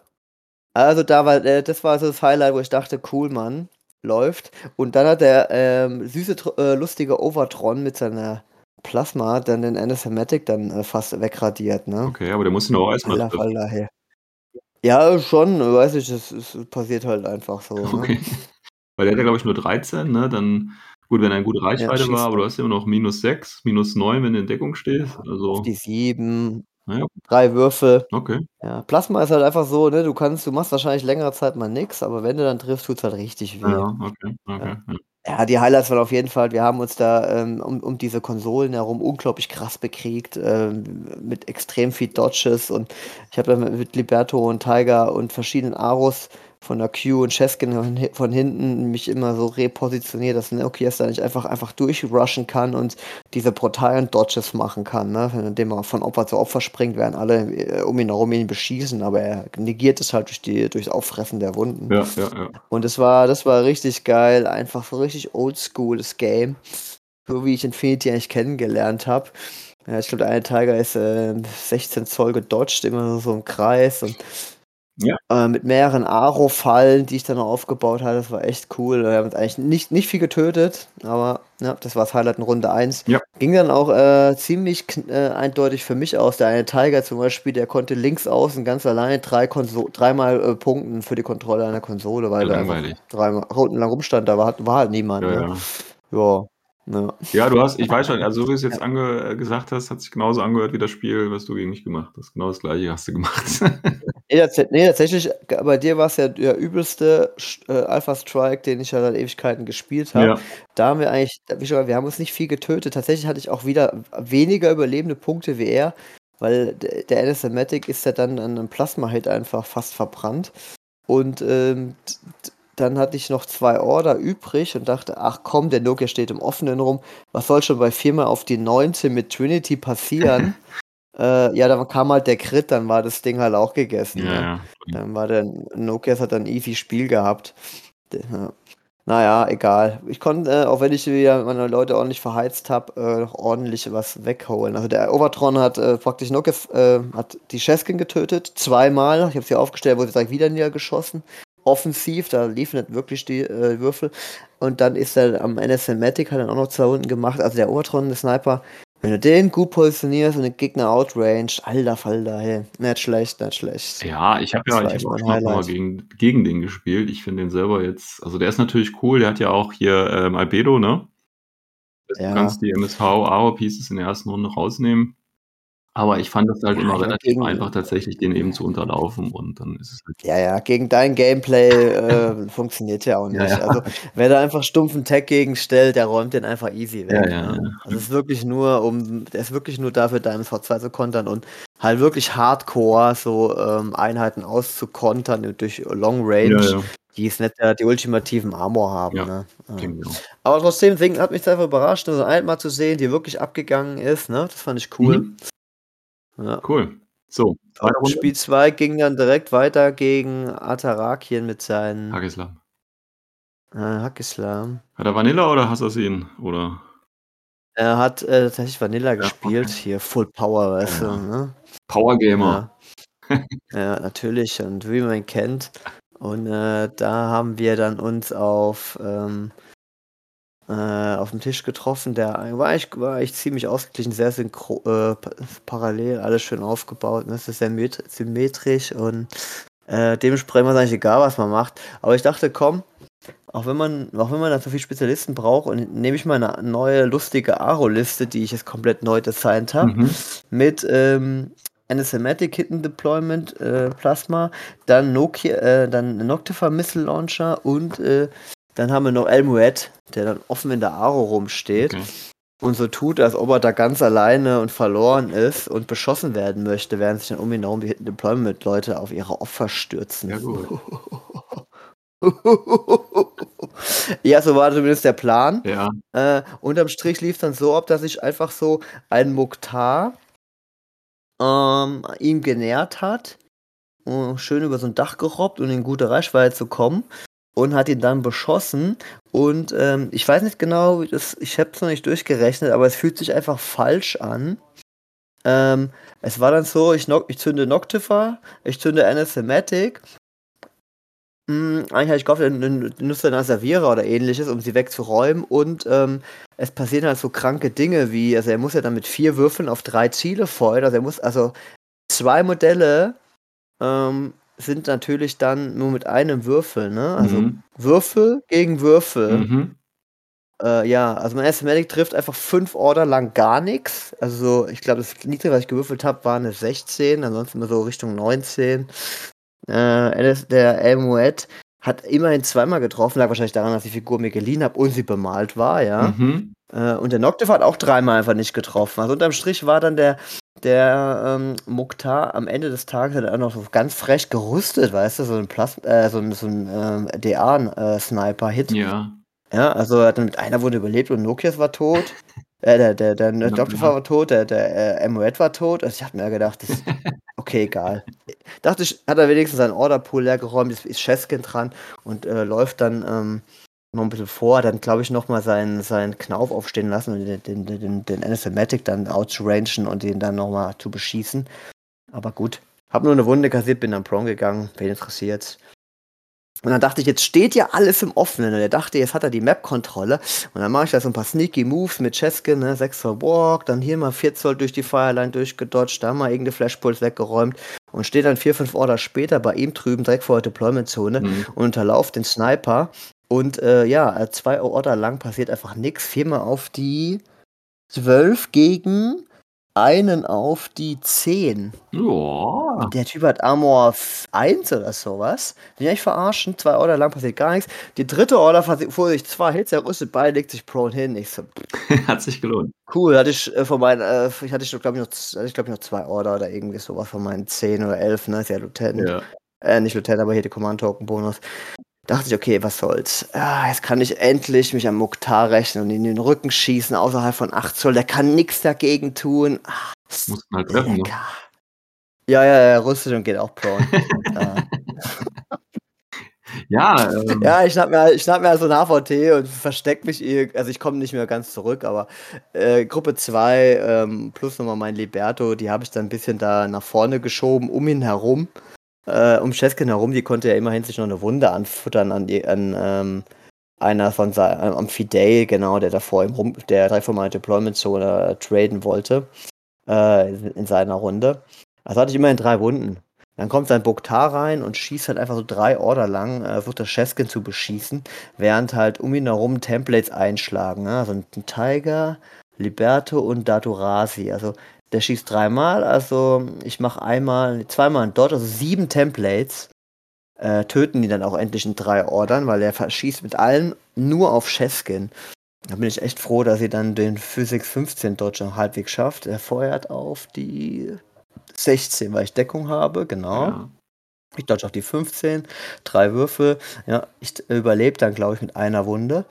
Also da war äh, das war so das Highlight, wo ich dachte: „Cool, Mann, läuft.“ Und dann hat der, ähm, süße äh, lustige Overtron mit seiner Plasma dann den NSMatic dann, äh, fast wegradiert, ne?
Okay, aber der muss ihn auch erst mal
Alter
treffen.
Falter, hey. Ja, schon, weiß ich, das das passiert halt einfach so, ne?
Okay. Weil der hat ja, glaube ich, nur 13, ne? Dann gut, wenn er in gute
Ja,
Reichweite war,
schießt
aber du hast immer noch -6, -9, wenn du in Deckung stehst.
Auf
Also
die 7,
Na ja.
3 Würfel.
Okay.
Ja, Plasma ist halt einfach so, ne, du kannst du machst wahrscheinlich längere Zeit mal nix, aber wenn du dann triffst, tut's halt richtig weh.
Ja, okay, okay,
Ja.
ja.
Ja, die Highlights waren auf jeden Fall wir haben uns da, ähm, um um diese Konsolen herum unglaublich krass bekriegt, ähm, mit extrem viel Dodges und ich habe dann mit Liberto und Tiger und verschiedenen Aros von der Q und Cheskin von hi von hinten mich immer so repositioniert, dass Nokias da nicht einfach einfach durchrushen kann und diese brutalen Dodges machen kann, ne? Indem er von Opfer zu Opfer springt, während alle, äh, um ihn herum ihn beschießen, aber er negiert es halt durch die durchs Auffressen der Wunden.
Ja, ja, ja.
Und das war das war richtig geil, einfach so richtig oldschooles Game, so wie ich Infinity eigentlich kennengelernt habe. Ja, ich glaube, der eine Tiger ist, äh, 16 Zoll gedodged, immer so im Kreis und
Ja.
äh, mit mehreren Aro-Fallen, die ich dann noch aufgebaut hatte. Das war echt cool. Wir haben jetzt eigentlich nicht nicht viel getötet, aber ja, das war das Highlight in Runde 1.
Ja.
Ging dann auch, äh, ziemlich äh, eindeutig für mich aus. Der eine Tiger zum Beispiel, der konnte links außen ganz alleine drei Konso dreimal, äh, punkten für die Kontrolle einer Konsole, weil
langweilig.
dreimal rundenlang rumstand, da war war halt niemand,
Ja,
ne?
ja.
Ja, ja.
Du hast ich weiß schon, also so wie du's jetzt
Ja.
ange äh, gesagt hast, hat sich genauso angehört wie das Spiel, was du gegen mich gemacht hast. Genau das Gleiche hast du gemacht.
Ne, tats ne, tatsächlich, bei dir war's ja der übelste äh, Alpha Strike, den ich ja seit Ewigkeiten gespielt habe.
Ja.
Da haben wir eigentlich wie schon wir haben uns nicht viel getötet. Tatsächlich hatte ich auch wieder weniger überlebende Punkte wie er, weil der NSMatic ist ja dann an 'nem Plasma-Hit einfach fast verbrannt. Und, ähm, dann hatte ich noch 2 Order übrig und dachte: „Ach komm, der Nokia steht im Offenen rum. Was soll schon bei viermal auf die 19 mit Trinity passieren?“ Äh, ja, dann kam halt der Crit, dann war das Ding halt auch gegessen,
Ja,
ne?
ja.
Dann war der Nokias hat dann easy Spiel gehabt. Ja. Na ja, egal. Ich konnte, äh, auch wenn ich wieder meine Leute ordentlich verheizt habe, äh, noch ordentlich was wegholen. Also der Overtron hat, äh, praktisch Nokias äh, hat die Cheskin getötet, zweimal. Ich habe sie aufgestellt, wurde direkt wieder niedergeschossen. Offensiv, da liefen nicht wirklich die äh, Würfel. Und dann ist er am NSMatic hat dann auch noch zwei Runden gemacht. Also der Overtron, der Sniper, wenn du den gut positionierst und den Gegner outrange, alter Falter, hey, nicht schlecht, nicht schlecht.
Ja, ich habe ja, ich habe auch schon mal gegen, gegen den gespielt. Ich finde den selber jetzt, also der ist natürlich cool. Der hat ja auch hier ähm, Albedo, ne? Du
Ja.
kannst die MSV Pieces in der ersten Runde rausnehmen. Aber ich fand das halt
Ja,
immer relativ
gegen-
einfach, tatsächlich den eben zu unterlaufen und dann ist es halt.
Ja, ja, gegen dein Gameplay äh, funktioniert ja auch nicht.
Ja, ja.
Also, wer da einfach stumpfen Tag gegenstellt, der räumt den einfach easy weg. Ne? Also, es ist wirklich nur, um, der ist wirklich nur dafür, deinem V2 zu kontern und halt wirklich hardcore so ähm, Einheiten auszukontern durch Long Range, die es nicht die ultimativen Armor haben.
Ja,
Ne?
Genau.
Aber trotzdem, deswegen hat mich das einfach überrascht, so ein mal zu sehen, die wirklich abgegangen ist. Ne? Das fand ich cool.
Mhm.
Ja.
Cool. So, Runde.
Spiel 2 ging dann direkt weiter gegen Atarakien mit seinen
Hagislam.
äh, Hackislam.
Hat er Vanilla oder Assassin? Oder?
Er hat äh, tatsächlich Vanilla gespielt,
okay.
hier Full Power, weißt
Ja.
du, ne?
Power Gamer.
Ja. ja, natürlich, und wie man ihn kennt. Und äh, da haben wir dann uns auf, ähm, äh, auf dem Tisch getroffen. Der war eigentlich, war eigentlich ziemlich ausgeglichen, sehr synchro äh, pa- parallel, alles schön aufgebaut. Ne? Es ist sehr met- symmetrisch und äh, dementsprechend war es eigentlich egal, was man macht. Aber ich dachte, komm, auch wenn man, auch wenn man da so viele Spezialisten braucht, und nehme ich mal eine neue lustige Aro-Liste, die ich jetzt komplett neu designt habe
Mhm.
mit ähm, Anathematic Hidden Deployment äh, Plasma, dann Nokia, äh, dann Noctifer Missile Launcher und äh, dann haben wir noch Elmuet, der dann offen in der Aro rumsteht
Okay.
und so tut, als ob er da ganz alleine und verloren ist und beschossen werden möchte, während sich dann um ihn herum die Hidden Deployment Leute auf ihre Opfer stürzen.
Ja, gut.
ja, so war zumindest der Plan.
Ja.
Äh, unterm Strich lief dann so ab, dass ich einfach so ein Mukhtar ähm, ihm genährt hat, schön über so ein Dach gerobbt und in gute Reichweite zu kommen und hat ihn dann beschossen und ähm, ich weiß nicht genau, das, ich habe es noch nicht durchgerechnet, aber es fühlt sich einfach falsch an. Ähm, es war dann so, ich, knock, ich zünde Noctifer, ich zünde Anathematic hm, eigentlich hatte ich gehofft, er n- nutzt dann Servierer oder ähnliches, um sie wegzuräumen. Und ähm, es passieren halt so kranke Dinge wie, also er muss ja dann mit vier Würfeln auf drei Ziele feuern. Also er muss, also zwei Modelle ähm, sind natürlich dann nur mit einem Würfel, ne? Also
Mhm.
Würfel gegen Würfel.
Mhm.
Äh, ja, also mein Asthmatic trifft einfach fünf Order lang gar nichts. Also so, ich glaube, das niedrigste, was ich gewürfelt habe, war eine 16, ansonsten immer so Richtung 19. Äh, der Elmuet hat immerhin zweimal getroffen, lag wahrscheinlich daran, dass die Figur mir geliehen habe und sie bemalt war, ja.
Mhm.
Äh, und der Noctiv hat auch dreimal einfach nicht getroffen. Also unterm Strich war dann der, der ähm, Mukhtar am Ende des Tages hat er noch so ganz frech gerüstet, weißt du, so ein Plas äh, so ein, so ein ähm, DA-Sniper-Hit.
Ja.
Ja, also er hat dann mit einer Wunde überlebt und Nokias war tot. äh, der, der, der Dr.
ja.
war tot, der, der äh, Moed war tot. Also ich hab mir gedacht, das, okay, egal. Dachte ich, hat er wenigstens seinen Orderpool leer geräumt, jetzt ist Cheskin dran und äh, läuft dann ähm, noch ein bisschen vor, dann glaube ich nochmal seinen, seinen Knauf aufstehen lassen und den, den, den, den Anathematic dann outzurangen und den dann nochmal zu beschießen. Aber gut, hab nur eine Wunde kassiert, bin dann Prong gegangen, wen interessiert's. Und dann dachte ich, jetzt steht ja alles im Offenen. Und er dachte, jetzt hat er die Map-Kontrolle. Und dann mache ich da so ein paar sneaky Moves mit Cheskin, ne? 6 Zoll Walk, dann hier mal 4 Zoll durch die Fireline durchgedodged, da mal irgendeine Flashpulse weggeräumt und steht dann 4, 5 Order später bei ihm drüben direkt vor der Deployment-Zone
Mhm.
und unterlauft den Sniper. Und äh, ja, äh, zwei Order lang passiert einfach nichts. Viermal auf die 12 gegen einen auf die 10.
Ja.
Der Typ hat Armor 1 oder sowas. Bin ich verarschen? Zwei Order lang passiert gar nichts. Die dritte Order fuhr sich zwei Hits, er rüstet bei, legt sich prone hin. Ich so,
Hat sich gelohnt.
cool, hatte ich äh, von meinen, äh, ich hatte ich glaube ich noch, hatte ich glaube ich noch zwei Order oder irgendwie sowas von meinen 10 oder 11, ne, ist ja Lieutenant.
Ja.
Äh, nicht Lieutenant, aber hier die Command-Token-Bonus. Dachte ich, okay, was soll's. Ah, jetzt kann ich endlich mich am Mukhtar rechnen und in den Rücken schießen, außerhalb von 8 Zoll. Der kann nichts dagegen tun. Ah,
Muss man halt treffen, ne?
Ja, ja, ja, rüstet und geht auch prone. ja.
Ähm,
Ja, ich schnapp mir, ich schnapp mir also ein HVT und versteck mich, also ich komme nicht mehr ganz zurück, aber äh, Gruppe 2 ähm, plus nochmal mein Liberto, die habe ich dann ein bisschen da nach vorne geschoben, um ihn herum. Äh, um Cheskin herum, die konnte ja immerhin sich noch eine Wunde anfuttern an, die, an ähm, einer von seinen, am Fidel, genau, der davor im Rum, der drei von Deployment Zone äh, traden wollte, äh, in seiner Runde. Also hatte ich immerhin drei Wunden. Dann kommt sein Boktar rein und schießt halt einfach so drei Order lang, äh, versucht das Cheskin zu beschießen, während halt um ihn herum Templates einschlagen. Ne? Also ein Tiger, Liberto und Daturasi. Also der schießt dreimal, also ich mache einmal, zweimal einen Dodge, also sieben Templates. Äh, töten die dann auch endlich in drei Ordern, weil er verschießt mit allen nur auf Cheskin. Da bin ich echt froh, dass sie dann den Physics 15 Dodge halbwegs schafft. Er feuert auf die 16, weil ich Deckung habe, genau. Ja. Ich dodge auf die 15, drei Würfel. Ja, ich überlebe dann, glaube ich, mit einer Wunde.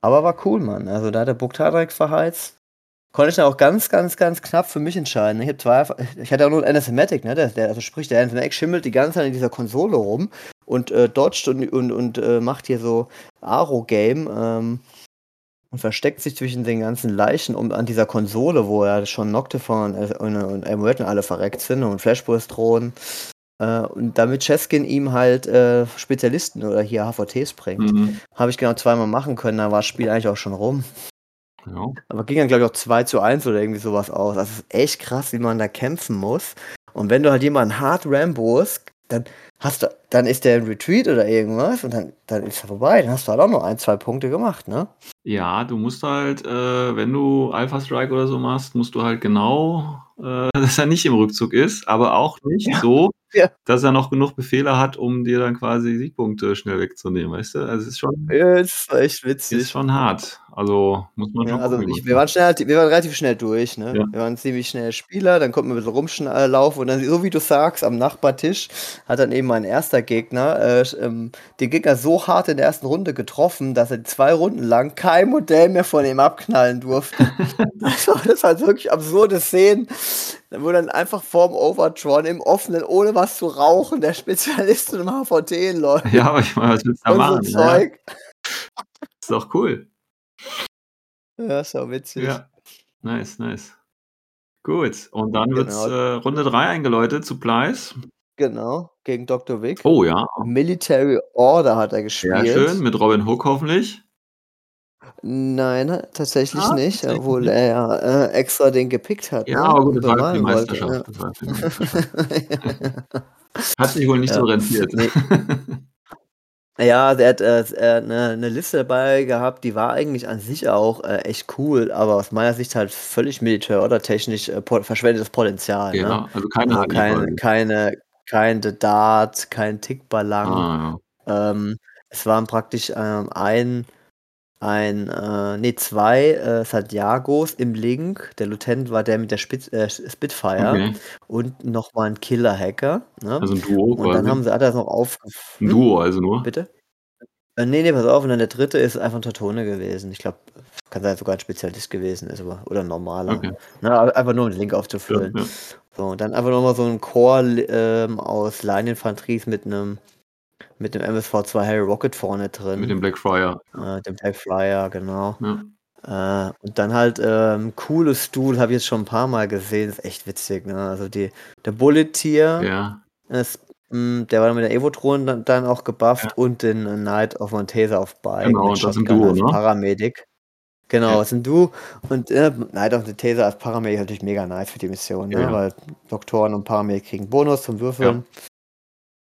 Aber war cool, Mann. Also da hat der Buktar direkt verheizt konnte ich dann auch ganz, ganz, ganz knapp für mich entscheiden. Ich, hab zwei, ich hatte auch nur Anathematic, ne? Der, der, also sprich, der Anathematic schimmelt die ganze Zeit in dieser Konsole rum und äh, dodgt und, und, und äh, macht hier so Aro-Game ähm, und versteckt sich zwischen den ganzen Leichen um, an dieser Konsole, wo ja schon Noctifon und, und, und und alle verreckt sind und Flashburst drohen. Äh, und damit Cheskin ihm halt äh, Spezialisten oder hier HVTs bringt, mhm. habe ich genau zweimal machen können, da war das Spiel eigentlich auch schon rum. Ja. Aber ging dann, glaube ich, auch 2 zu 1 oder irgendwie sowas aus. Also es ist echt krass, wie man da kämpfen muss. Und wenn du halt jemanden hart Rambos, dann hast du, dann ist der in Retreat oder irgendwas und dann, dann ist er vorbei. Dann hast du halt auch noch ein, zwei Punkte gemacht, ne?
Ja, du musst halt, äh, wenn du Alpha Strike oder so machst, musst du halt genau, äh, dass er nicht im Rückzug ist, aber auch nicht ja. so, ja. dass er noch genug Befehle hat, um dir dann quasi Siegpunkte schnell wegzunehmen, weißt du? Also es ist schon.
Ja, ist echt witzig.
Ist schon hart. Also muss man
ja, schon. Also ich, wir, waren schnell, wir waren relativ schnell durch, ne? Ja. Wir waren ziemlich schnell Spieler, dann konnten wir ein bisschen rumlaufen und dann, so wie du sagst, am Nachbartisch hat dann eben mein erster Gegner äh, ähm, den Gegner so hart in der ersten Runde getroffen, dass er zwei Runden lang kein Modell mehr von ihm abknallen durfte. also, das war wirklich absurde Szenen. Dann wurde dann einfach vorm Overtron im Offenen, ohne was zu rauchen, der Spezialist im HVT läuft.
Ja, aber ich meine, was willst du da machen? So Zeug. Ja. Ist doch cool.
Ja, ist auch witzig. Ja,
nice, nice. Gut, und dann wird genau. äh, Runde 3 eingeläutet, Supplies.
Genau, gegen Dr. Wick.
Oh ja.
Military Order hat er gespielt.
Sehr schön, mit Robin Hook hoffentlich.
Nein, tatsächlich ah, nicht, tatsächlich obwohl nicht. er ja äh, extra den gepickt hat.
Ja, ne? aber gut, das war die Meisterschaft. Ja. Hat sich wohl nicht ja. so rentiert. Nee.
Ja, der hat äh, eine, eine Liste dabei gehabt, die war eigentlich an sich auch äh, echt cool, aber aus meiner Sicht halt völlig militär oder technisch äh, verschwendetes Potenzial.
Ne? Genau,
ne?
also keine
also keine, keine, kein Dart, kein Tickballang. Ah, ja. ähm, es waren praktisch ähm, ein ein, äh, nee, zwei äh, Santiagos im Link. Der Lieutenant war der mit der Spitz, äh, Spitfire okay. und nochmal ein Killer-Hacker. Ne?
Also ein Duo.
Und dann haben sie alles noch aufgefunden.
Ein Duo also nur?
Bitte? Äh, nee, nee, pass auf. Und dann der dritte ist einfach ein Tatone gewesen. Ich glaube, kann sein, sogar ein Spezialist gewesen ist, aber, oder ein normaler. Okay. Ne? Einfach nur um den Link aufzufüllen. Ja, ja. So, und dann einfach nochmal so ein Chor ähm, aus Leineninfanterie mit einem mit dem MSV2 Harry Rocket vorne drin.
Mit dem Blackfriar.
Äh, dem Blackfriar, genau. Ja. Äh, und dann halt ähm, cooles Stuhl, habe ich jetzt schon ein paar Mal gesehen, ist echt witzig. Ne? Also die, der Bullet-Tier,
ja.
ist, mh, mm, der war mit der Evo-Thron dann, dann, auch gebufft ja. und den Knight of Montesa auf Bike.
Genau, und das sind Duo, ne?
Paramedic. Genau, ja. das sind du. Und äh, Knight of Montesa als Paramedic ist natürlich mega nice für die Mission, ne? weil Doktoren und Paramedic kriegen Bonus zum Würfeln.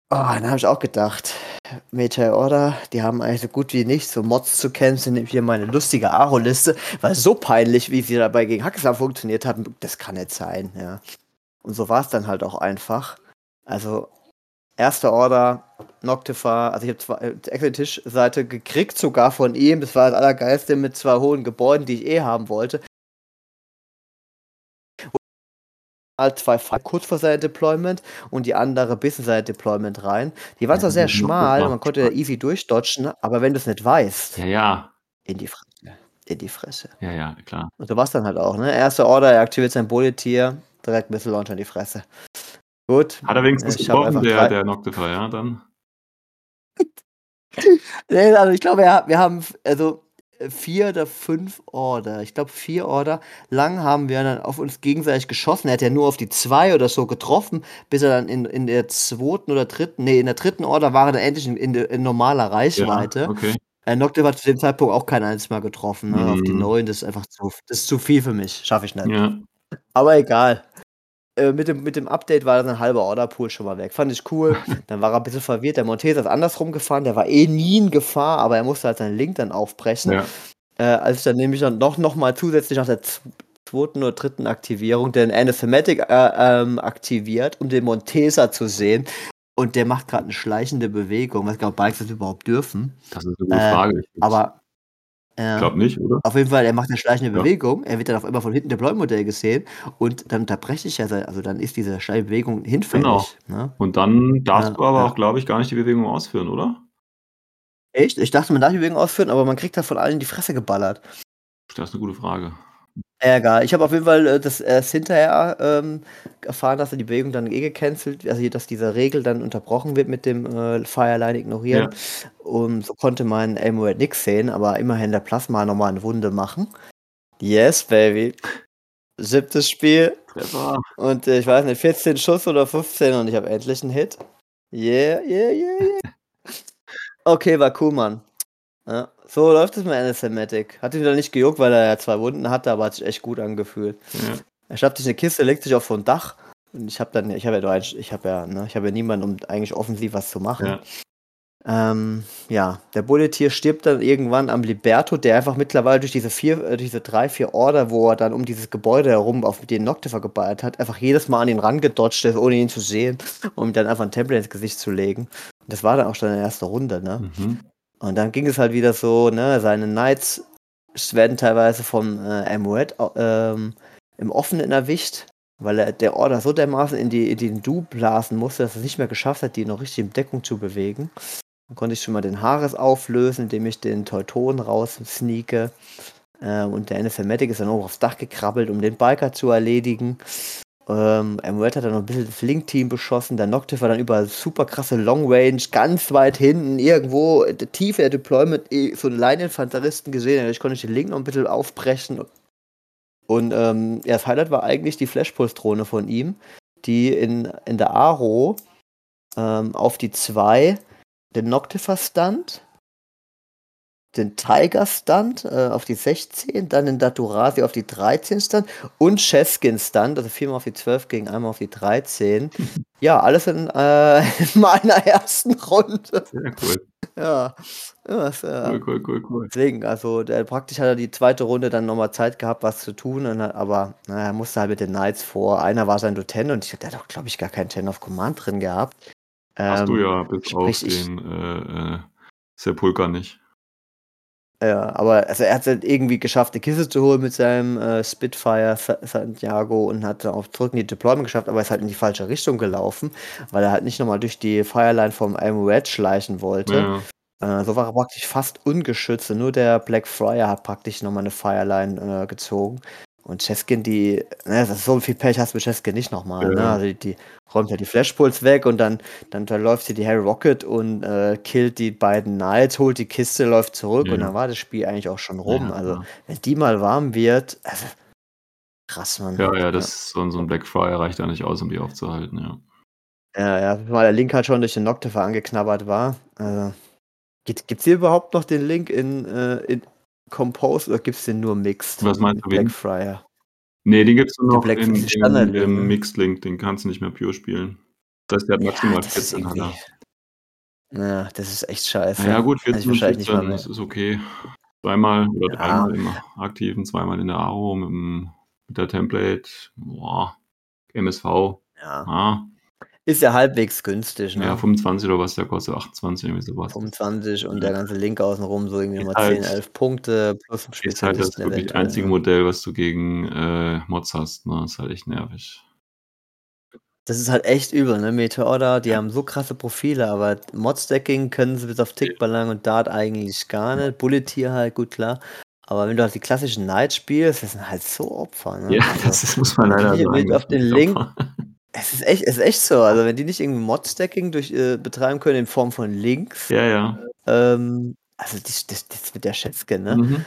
Oh, dann habe ich auch gedacht, Meteor Order, die haben eigentlich so gut wie nicht so Mods zu kennen, sind hier meine lustige Aro-Liste, weil so peinlich, wie sie dabei gegen Hackesam funktioniert haben, das kann nicht sein, ja. Und so war es dann halt auch einfach. Also, erster Order, Noctifer, also ich habe zwei äh, Tischseite gekriegt, sogar von ihm, das war das Allergeilste mit zwei hohen Gebäuden, die ich eh haben wollte. zwei kurz vor seinem Deployment und die andere bis in sein Deployment rein. Die waren zwar sehr schmal, man konnte easy durchdodgen, aber wenn du es nicht weißt,
ja, ja.
in die Fresse. In die Fresse.
Ja, ja, klar.
Und so war es dann halt auch, ne? Erster Order, er aktiviert sein Bullet-Tier, direkt Missile Launcher in die Fresse. Gut.
Hat er wenigstens getroffen, der, der Noctifer, ja, dann?
nee, also ich glaube, wir haben, also vier oder fünf Order. Ich glaube, vier Order lang haben wir dann auf uns gegenseitig geschossen. Er hat ja nur auf die zwei oder so getroffen, bis er dann in, in der zweiten oder dritten, nee, in der dritten Order war er dann endlich in, in, in normaler Reichweite.
Ja, okay.
Äh, Nocte hat zu dem Zeitpunkt auch kein einziges Mal getroffen. Ne? Auf die
Mhm.
neun, das ist einfach zu, das ist zu viel für mich. Schaffe ich nicht.
Ja.
Aber egal. Äh, mit, dem, mit dem Update war dann ein halber Orderpool schon mal weg. Fand ich cool. Dann war er ein bisschen verwirrt. Der Montesa ist andersrum gefahren. Der war eh nie in Gefahr, aber er musste halt seinen Link dann aufbrechen.
Ja.
Äh, als ich dann nämlich dann noch, noch mal zusätzlich nach der zweiten oder dritten Aktivierung den Anathematic äh, ähm, aktiviert, um den Montesa zu sehen. Und der macht gerade eine schleichende Bewegung. Ich weiß gar nicht, ob Bikes das überhaupt dürfen.
Das ist eine gute
Äh,
Frage. Ich
Aber äh,
glaube nicht, oder?
auf jeden Fall, er macht eine schleichende
Ja.
Bewegung. Er wird dann auf einmal von hinten Deploy-Modell gesehen. Und dann unterbreche ich ja, sein- also dann ist diese schleichende Bewegung hinfällig.
Genau.
Ne?
Und dann darfst
Ja,
du aber auch, glaube ich, gar nicht die Bewegung ausführen, oder?
Echt? Ich dachte, man darf die Bewegung ausführen, aber man kriegt da von allen die Fresse geballert.
Das ist eine gute Frage.
Egal. Ich habe auf jeden Fall äh, das erst hinterher ähm, erfahren, dass er die Bewegung dann eh gecancelt, also dass diese Regel dann unterbrochen wird mit dem äh, Fireline ignorieren. Und so konnte mein Amulet nix sehen, aber immerhin der Plasma nochmal eine Wunde machen. Yes, baby. Siebtes Spiel
Treffer.
und äh, ich weiß nicht, 14 Schuss oder 15 und ich habe endlich einen Hit. Yeah, yeah, yeah, yeah. Okay, war cool, Mann. Ja, so läuft es mit Anathematic. Hat ihn wieder nicht gejuckt, weil er ja zwei Wunden hatte, aber hat sich echt gut angefühlt.
Ja.
Er schnappt sich eine Kiste, legt sich auf so ein Dach. Und ich habe dann, ich habe ja, ein- ich habe ja, ne, ich habe ja niemanden, um eigentlich offensiv was zu machen.
Ja.
Ähm, ja, der Bulletier stirbt dann irgendwann am Liberto, der einfach mittlerweile durch diese vier, äh, diese drei, vier Order, wo er dann um dieses Gebäude herum auf den Noctifer geballert hat, einfach jedes Mal an ihn rangedodged ist, ohne ihn zu sehen, um ihm dann einfach ein Template ins Gesicht zu legen. Und das war dann auch schon in der ersten Runde, ne?
Mhm.
Und dann ging es halt wieder so, ne, seine Knights werden teilweise vom äh, Amulet ähm, im Offenen erwischt, weil er der Order so dermaßen in, die, in den Du blasen musste, dass er es nicht mehr geschafft hat, die noch richtig in Deckung zu bewegen. Dann konnte ich schon mal den Haares auflösen, indem ich den Teuton raussneake. Äh, und der Anathematic ist dann auch aufs Dach gekrabbelt, um den Biker zu erledigen. Ähm, Amulet hat dann noch ein bisschen das Link-Team beschossen. Der Noctiv war dann über super krasse Long Range, ganz weit hinten, irgendwo äh, tief in der Deployment, eh, so einen Leineninfanteristen gesehen. Ich konnte den Link noch ein bisschen aufbrechen. Und ähm, ja, das Highlight war eigentlich die Flashpulse-Drohne von ihm, die in, in der Aro ähm, auf die 2 den Noctifer Stunt, den Tiger Stunt äh, auf die 16, dann den Daturasi auf die 13 Stunt und Cheskin Stunt, also viermal auf die 12 gegen einmal auf die 13. Ja, alles in, äh, in meiner ersten Runde.
Sehr cool.
Ja, ja, ist, äh,
Cool, cool, cool, cool.
Deswegen, also der, praktisch hat er die zweite Runde dann nochmal Zeit gehabt, was zu tun, und aber naja, er musste halt mit den Knights vor. Einer war sein Lieutenant und ich der hat doch, glaube ich, gar keinen Ten of Command drin gehabt.
Hast du
Ähm,
ja bis auf
sprich, ich-
den äh, äh, Sepulka nicht.
Ja, aber also er hat es halt irgendwie geschafft, eine Kiste zu holen mit seinem äh, Spitfire Sa- Santiago und hat dann auch zurück in die Deployment geschafft, aber ist halt in die falsche Richtung gelaufen, weil er halt nicht nochmal durch die Fireline vom Amulet schleichen wollte.
Ja,
Äh, so war er praktisch fast ungeschützt nur der Black Friar hat praktisch nochmal eine Fireline äh, gezogen. Und Cheskin, die, ne, das ist so viel Pech hast du mit Cheskin nicht nochmal. Ne?
Ja.
Also die, die räumt ja die Flashpulse weg und dann, dann, dann läuft sie die Harry Rocket und äh, killt die beiden Knights, holt die Kiste, läuft zurück
Ja.
und dann war das Spiel eigentlich auch schon rum.
Ja,
also, wenn die mal warm wird, also, krass, Mann.
ja, ja, das so, ein- so ein Blackfire reicht da nicht aus, um die aufzuhalten, ja.
Ja, ja, weil der Link halt schon durch den Noctifer angeknabbert war. Also, gibt, gibt's hier überhaupt noch den Link in, äh, in Compose oder gibt's den nur Mixed?
Was meinst du?
Blackfriar.
Nee, den gibt's nur
Der
noch
Black
in,
ist Standard-
in, im Mixed Link, den kannst du nicht mehr pure spielen. Das heißt, der hat maximal
ist
14 hat er.
irgendwie- Ja, das ist echt scheiße.
Ja, gut,
Hätte ich
14 und
wahrscheinlich nicht mal
14,
mehr.
das ist okay. Zweimal oder
Ja.
dreimal im aktiven, zweimal in der Aro mit, dem, mit der Template. Boah. MSV.
Ja.
Ah,
Ist ja halbwegs günstig, ne?
ja, 25 oder was, der kostet 28, irgendwie sowas.
25 und
Ja.
der ganze Link außenrum so irgendwie
Ist
10,
halt-
11 Punkte plus ein
Ist halt das wirklich einzige
ne?
Modell, was du gegen äh, Mods hast. Ne? Ist halt echt nervig.
Das ist halt echt übel, ne? Meteor, die haben so krasse Profile, aber Mod-Stacking können sie bis auf Tickballang und Dart eigentlich gar nicht. Bullet-Tier halt, gut klar. Aber wenn du halt die klassischen Knights spielst, das sind halt so Opfer, ne?
Ja,
Also,
das ist, muss man leider
Hier
sagen. das
auf den Link. Es ist echt, es ist echt so. Also wenn die nicht irgendwie Mod-Stacking durch, äh, betreiben können in Form von Links,
Ja, ja.
ähm, also das, das, das mit der Schätzke, ne?
Mhm.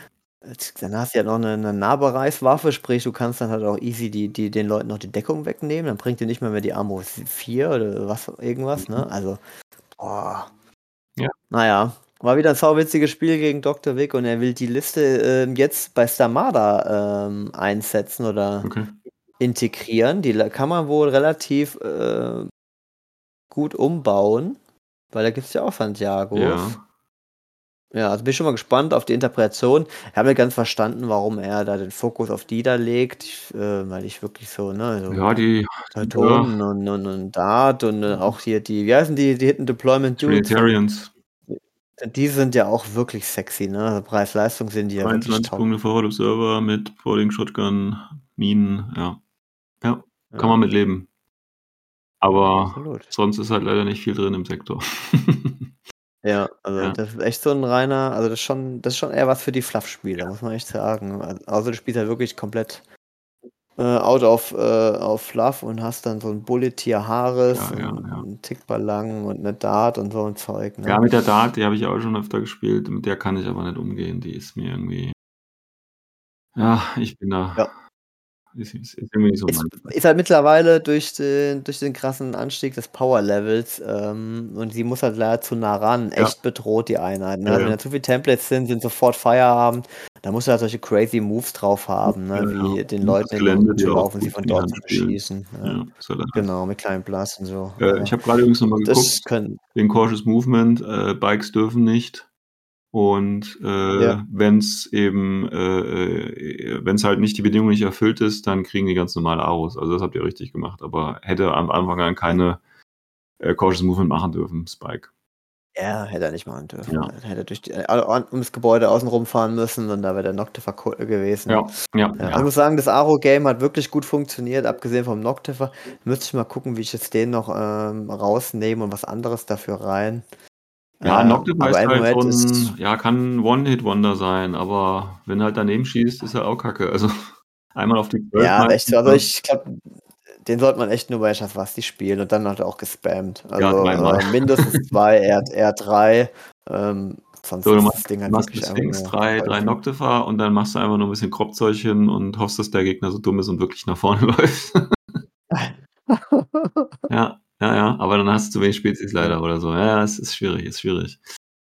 Dann hast du ja noch eine, eine Nahbereichswaffe, sprich, du kannst dann halt auch easy die, die, den Leuten noch die Deckung wegnehmen. Dann bringt dir nicht mehr, mehr die Armo 4 oder was, irgendwas, ne? Also, boah.
Ja.
Naja, war wieder ein sauwitziges Spiel gegen Dr. Wick und er will die Liste ähm, jetzt bei Stamada ähm, einsetzen oder
Okay.
Integrieren. Die kann man wohl relativ äh, gut umbauen, weil da gibt es ja auch Santiago.
Ja.
Ja, also bin ich schon mal gespannt auf die Interpretation. Ich habe nicht ganz verstanden, warum er da den Fokus auf die da legt, ich, äh, weil ich wirklich so, ne, so
Ja, die
Teutonen und, und, und Dart und äh, auch hier die, wie heißen die, die Hidden Deployment Dudes? Die sind ja auch wirklich sexy, ne? Also Preis-Leistung sind die ja wirklich
22
top.
Punkte Forward Observer mit Boarding Shotgun, Minen, ja. Ja,
Ja,
kann man mit leben. Aber
absolut.
sonst ist halt leider nicht viel drin im Sektor.
Ja, also
Ja.
das ist echt so ein reiner, also das ist schon, das ist schon eher was für die Fluff-Spieler, muss man echt sagen. Also, du spielst halt wirklich komplett äh, out of, äh, auf Fluff und hast dann so ein Bullet-Tier Haares
Ja, ja,
und
ja.
einen Tickballon und eine Dart und so ein Zeug, ne?
Ja, mit der Dart, die habe ich auch schon öfter gespielt. Mit der kann ich aber nicht umgehen. Die ist mir irgendwie. Ja, ich bin da.
Ja.
Ist, ist, ist so
Ist, halt mittlerweile durch den, durch den krassen Anstieg des Power-Levels ähm, und sie muss halt leider zu nah ran,
Ja.
echt bedroht die Einheit. Ne?
Ja,
Also
ja.
wenn da zu viele Templates sind, sind sofort Feierabend. Da musst du halt solche crazy Moves drauf haben, ne?
Ja,
wie
ja.
den Leuten in den laufen, sie von dort zu beschießen. Ja.
Ja, anders.
Genau, mit kleinen Blasts und so.
Äh,
Ja.
ich habe gerade übrigens nochmal geguckt,
können,
wegen Cautious Movement, äh, Bikes dürfen nicht. Und äh,
Ja.
wenn es eben, äh, wenn es halt nicht die Bedingung nicht erfüllt ist, dann kriegen die ganz normale Aros. Also das habt ihr richtig gemacht. Aber hätte am Anfang an keine äh, Cautious Movement machen dürfen, Spike.
ja, hätte er nicht machen dürfen.
Ja.
Er hätte durch die, äh, ums Gebäude außen rumfahren müssen und da wäre der Noctifer gewesen.
Ja, ja,
Ja, ich muss sagen, das Aro-Game hat wirklich gut funktioniert, abgesehen vom Noctifer. Müsste ich mal gucken, wie ich jetzt den noch ähm, rausnehme und was anderes dafür rein.
Ja, ist
im
halt so ein,
ist,
ja, kann ein One-Hit-Wonder sein, aber wenn er halt daneben schießt, ist er auch kacke. Also einmal auf die 12
ja, echt, also ich glaube, den sollte man echt nur bei Schafwasti spielen und dann hat er auch gespammt.
Ja,
Also
dreimal.
äh, mindestens zwei, eher, eher drei. Ähm, sonst
So, du machst,
das Ding halt
machst Sphinx drei, drei. Noctifer und dann machst du einfach nur ein bisschen Kropfzeug hin und hoffst, dass der Gegner so dumm ist und wirklich nach vorne läuft. ja, ja, ja, aber dann hast du zu wenig Spezies leider oder so. Ja, es ist schwierig, ist schwierig.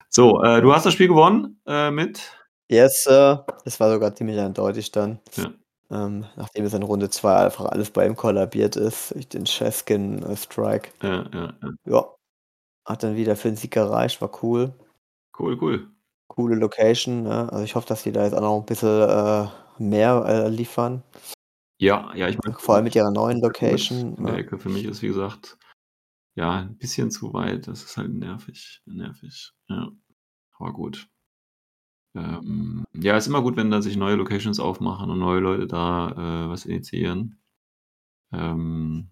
So, äh, du hast das Spiel gewonnen äh, mit.
Yes, Sir. Das war sogar ziemlich eindeutig dann.
Ja.
Ähm, nachdem es in Runde 2 einfach alles bei ihm kollabiert ist, durch den Cheskin äh, Strike.
Ja, ja, ja.
Ja. Hat dann wieder für den Sieg gereicht, war cool.
Cool, cool.
Coole Location. Ne? Also ich hoffe, dass die da jetzt auch noch ein bisschen äh, mehr äh, liefern.
Ja, ja, ich meine,
Vor allem mit ihrer neuen
in
Location.
der
Ne?
Ecke für mich ist, wie gesagt, ja, ein bisschen zu weit. Das ist halt nervig, nervig. Ja, aber gut. Ähm, ja, ist immer gut, wenn da sich neue Locations aufmachen und neue Leute da äh, was initiieren. Ähm,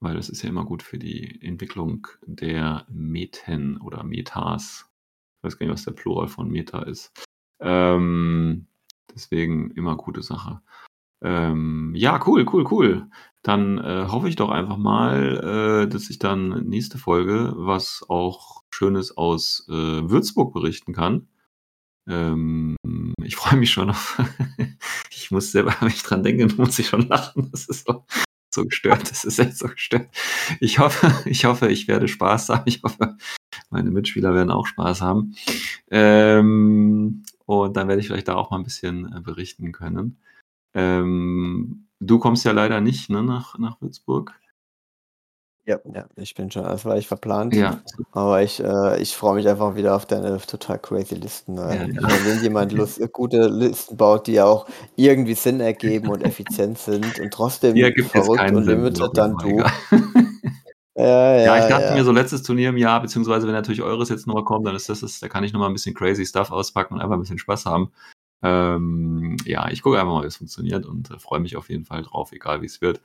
weil das ist ja immer gut für die Entwicklung der Meten oder Metas. Ich weiß gar nicht, was der Plural von Meta ist. Ähm, deswegen immer gute Sache. Ähm, ja, cool, cool, cool. Dann äh, hoffe ich doch einfach mal, äh, dass ich dann nächste Folge was auch Schönes aus äh, Würzburg berichten kann. Ähm, ich freue mich schon auf. ich muss selber, wenn ich dran denke, muss ich schon lachen. Das ist so, so gestört. Das ist echt so gestört. Ich hoffe, ich hoffe, ich werde Spaß haben. Ich hoffe, meine Mitspieler werden auch Spaß haben. Ähm, und dann werde ich vielleicht da auch mal ein bisschen äh, berichten können. Ähm, du kommst ja leider nicht ne, nach, nach Würzburg.
Ja, ja, ich bin schon, das war ich verplant.
Ja,
Aber ich, äh, ich freue mich einfach wieder auf deine total crazy Listen.
Ja,
Weil
ja.
Wenn jemand Lust, gute Listen baut, die auch irgendwie Sinn ergeben und effizient sind und trotzdem
hier gibt
verrückt und
Sinn.
limited, dann du. Ja, ja,
Ja, ich dachte
ja.
mir so letztes Turnier im Jahr, beziehungsweise wenn natürlich eures jetzt nochmal kommt, dann ist das, das da kann ich nochmal ein bisschen crazy Stuff auspacken und einfach ein bisschen Spaß haben. Ähm, ja, ich gucke einfach mal, wie es funktioniert und äh, freue mich auf jeden Fall drauf, egal wie es wird.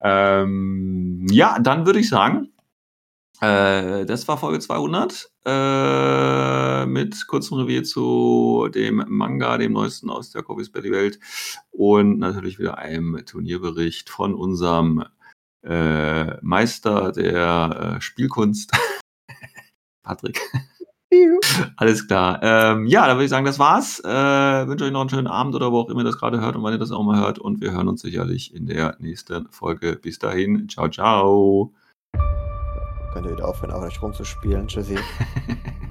Ähm, ja, dann würde ich sagen, äh, das war Folge 200 äh, mit kurzem Revier zu dem Manga, dem neuesten aus der Coffee's Belly Welt und natürlich wieder einem Turnierbericht von unserem äh, Meister der äh, Spielkunst, Patrick. Alles klar. Ähm, ja, dann würde ich sagen, das war's. Äh, wünsche euch noch einen schönen Abend oder wo auch immer ihr das gerade hört und wann ihr das auch mal hört. Und wir hören uns sicherlich in der nächsten Folge. Bis dahin. Ciao, ciao.
Könnt ihr wieder aufhören, auf euch rumzuspielen. Tschüssi.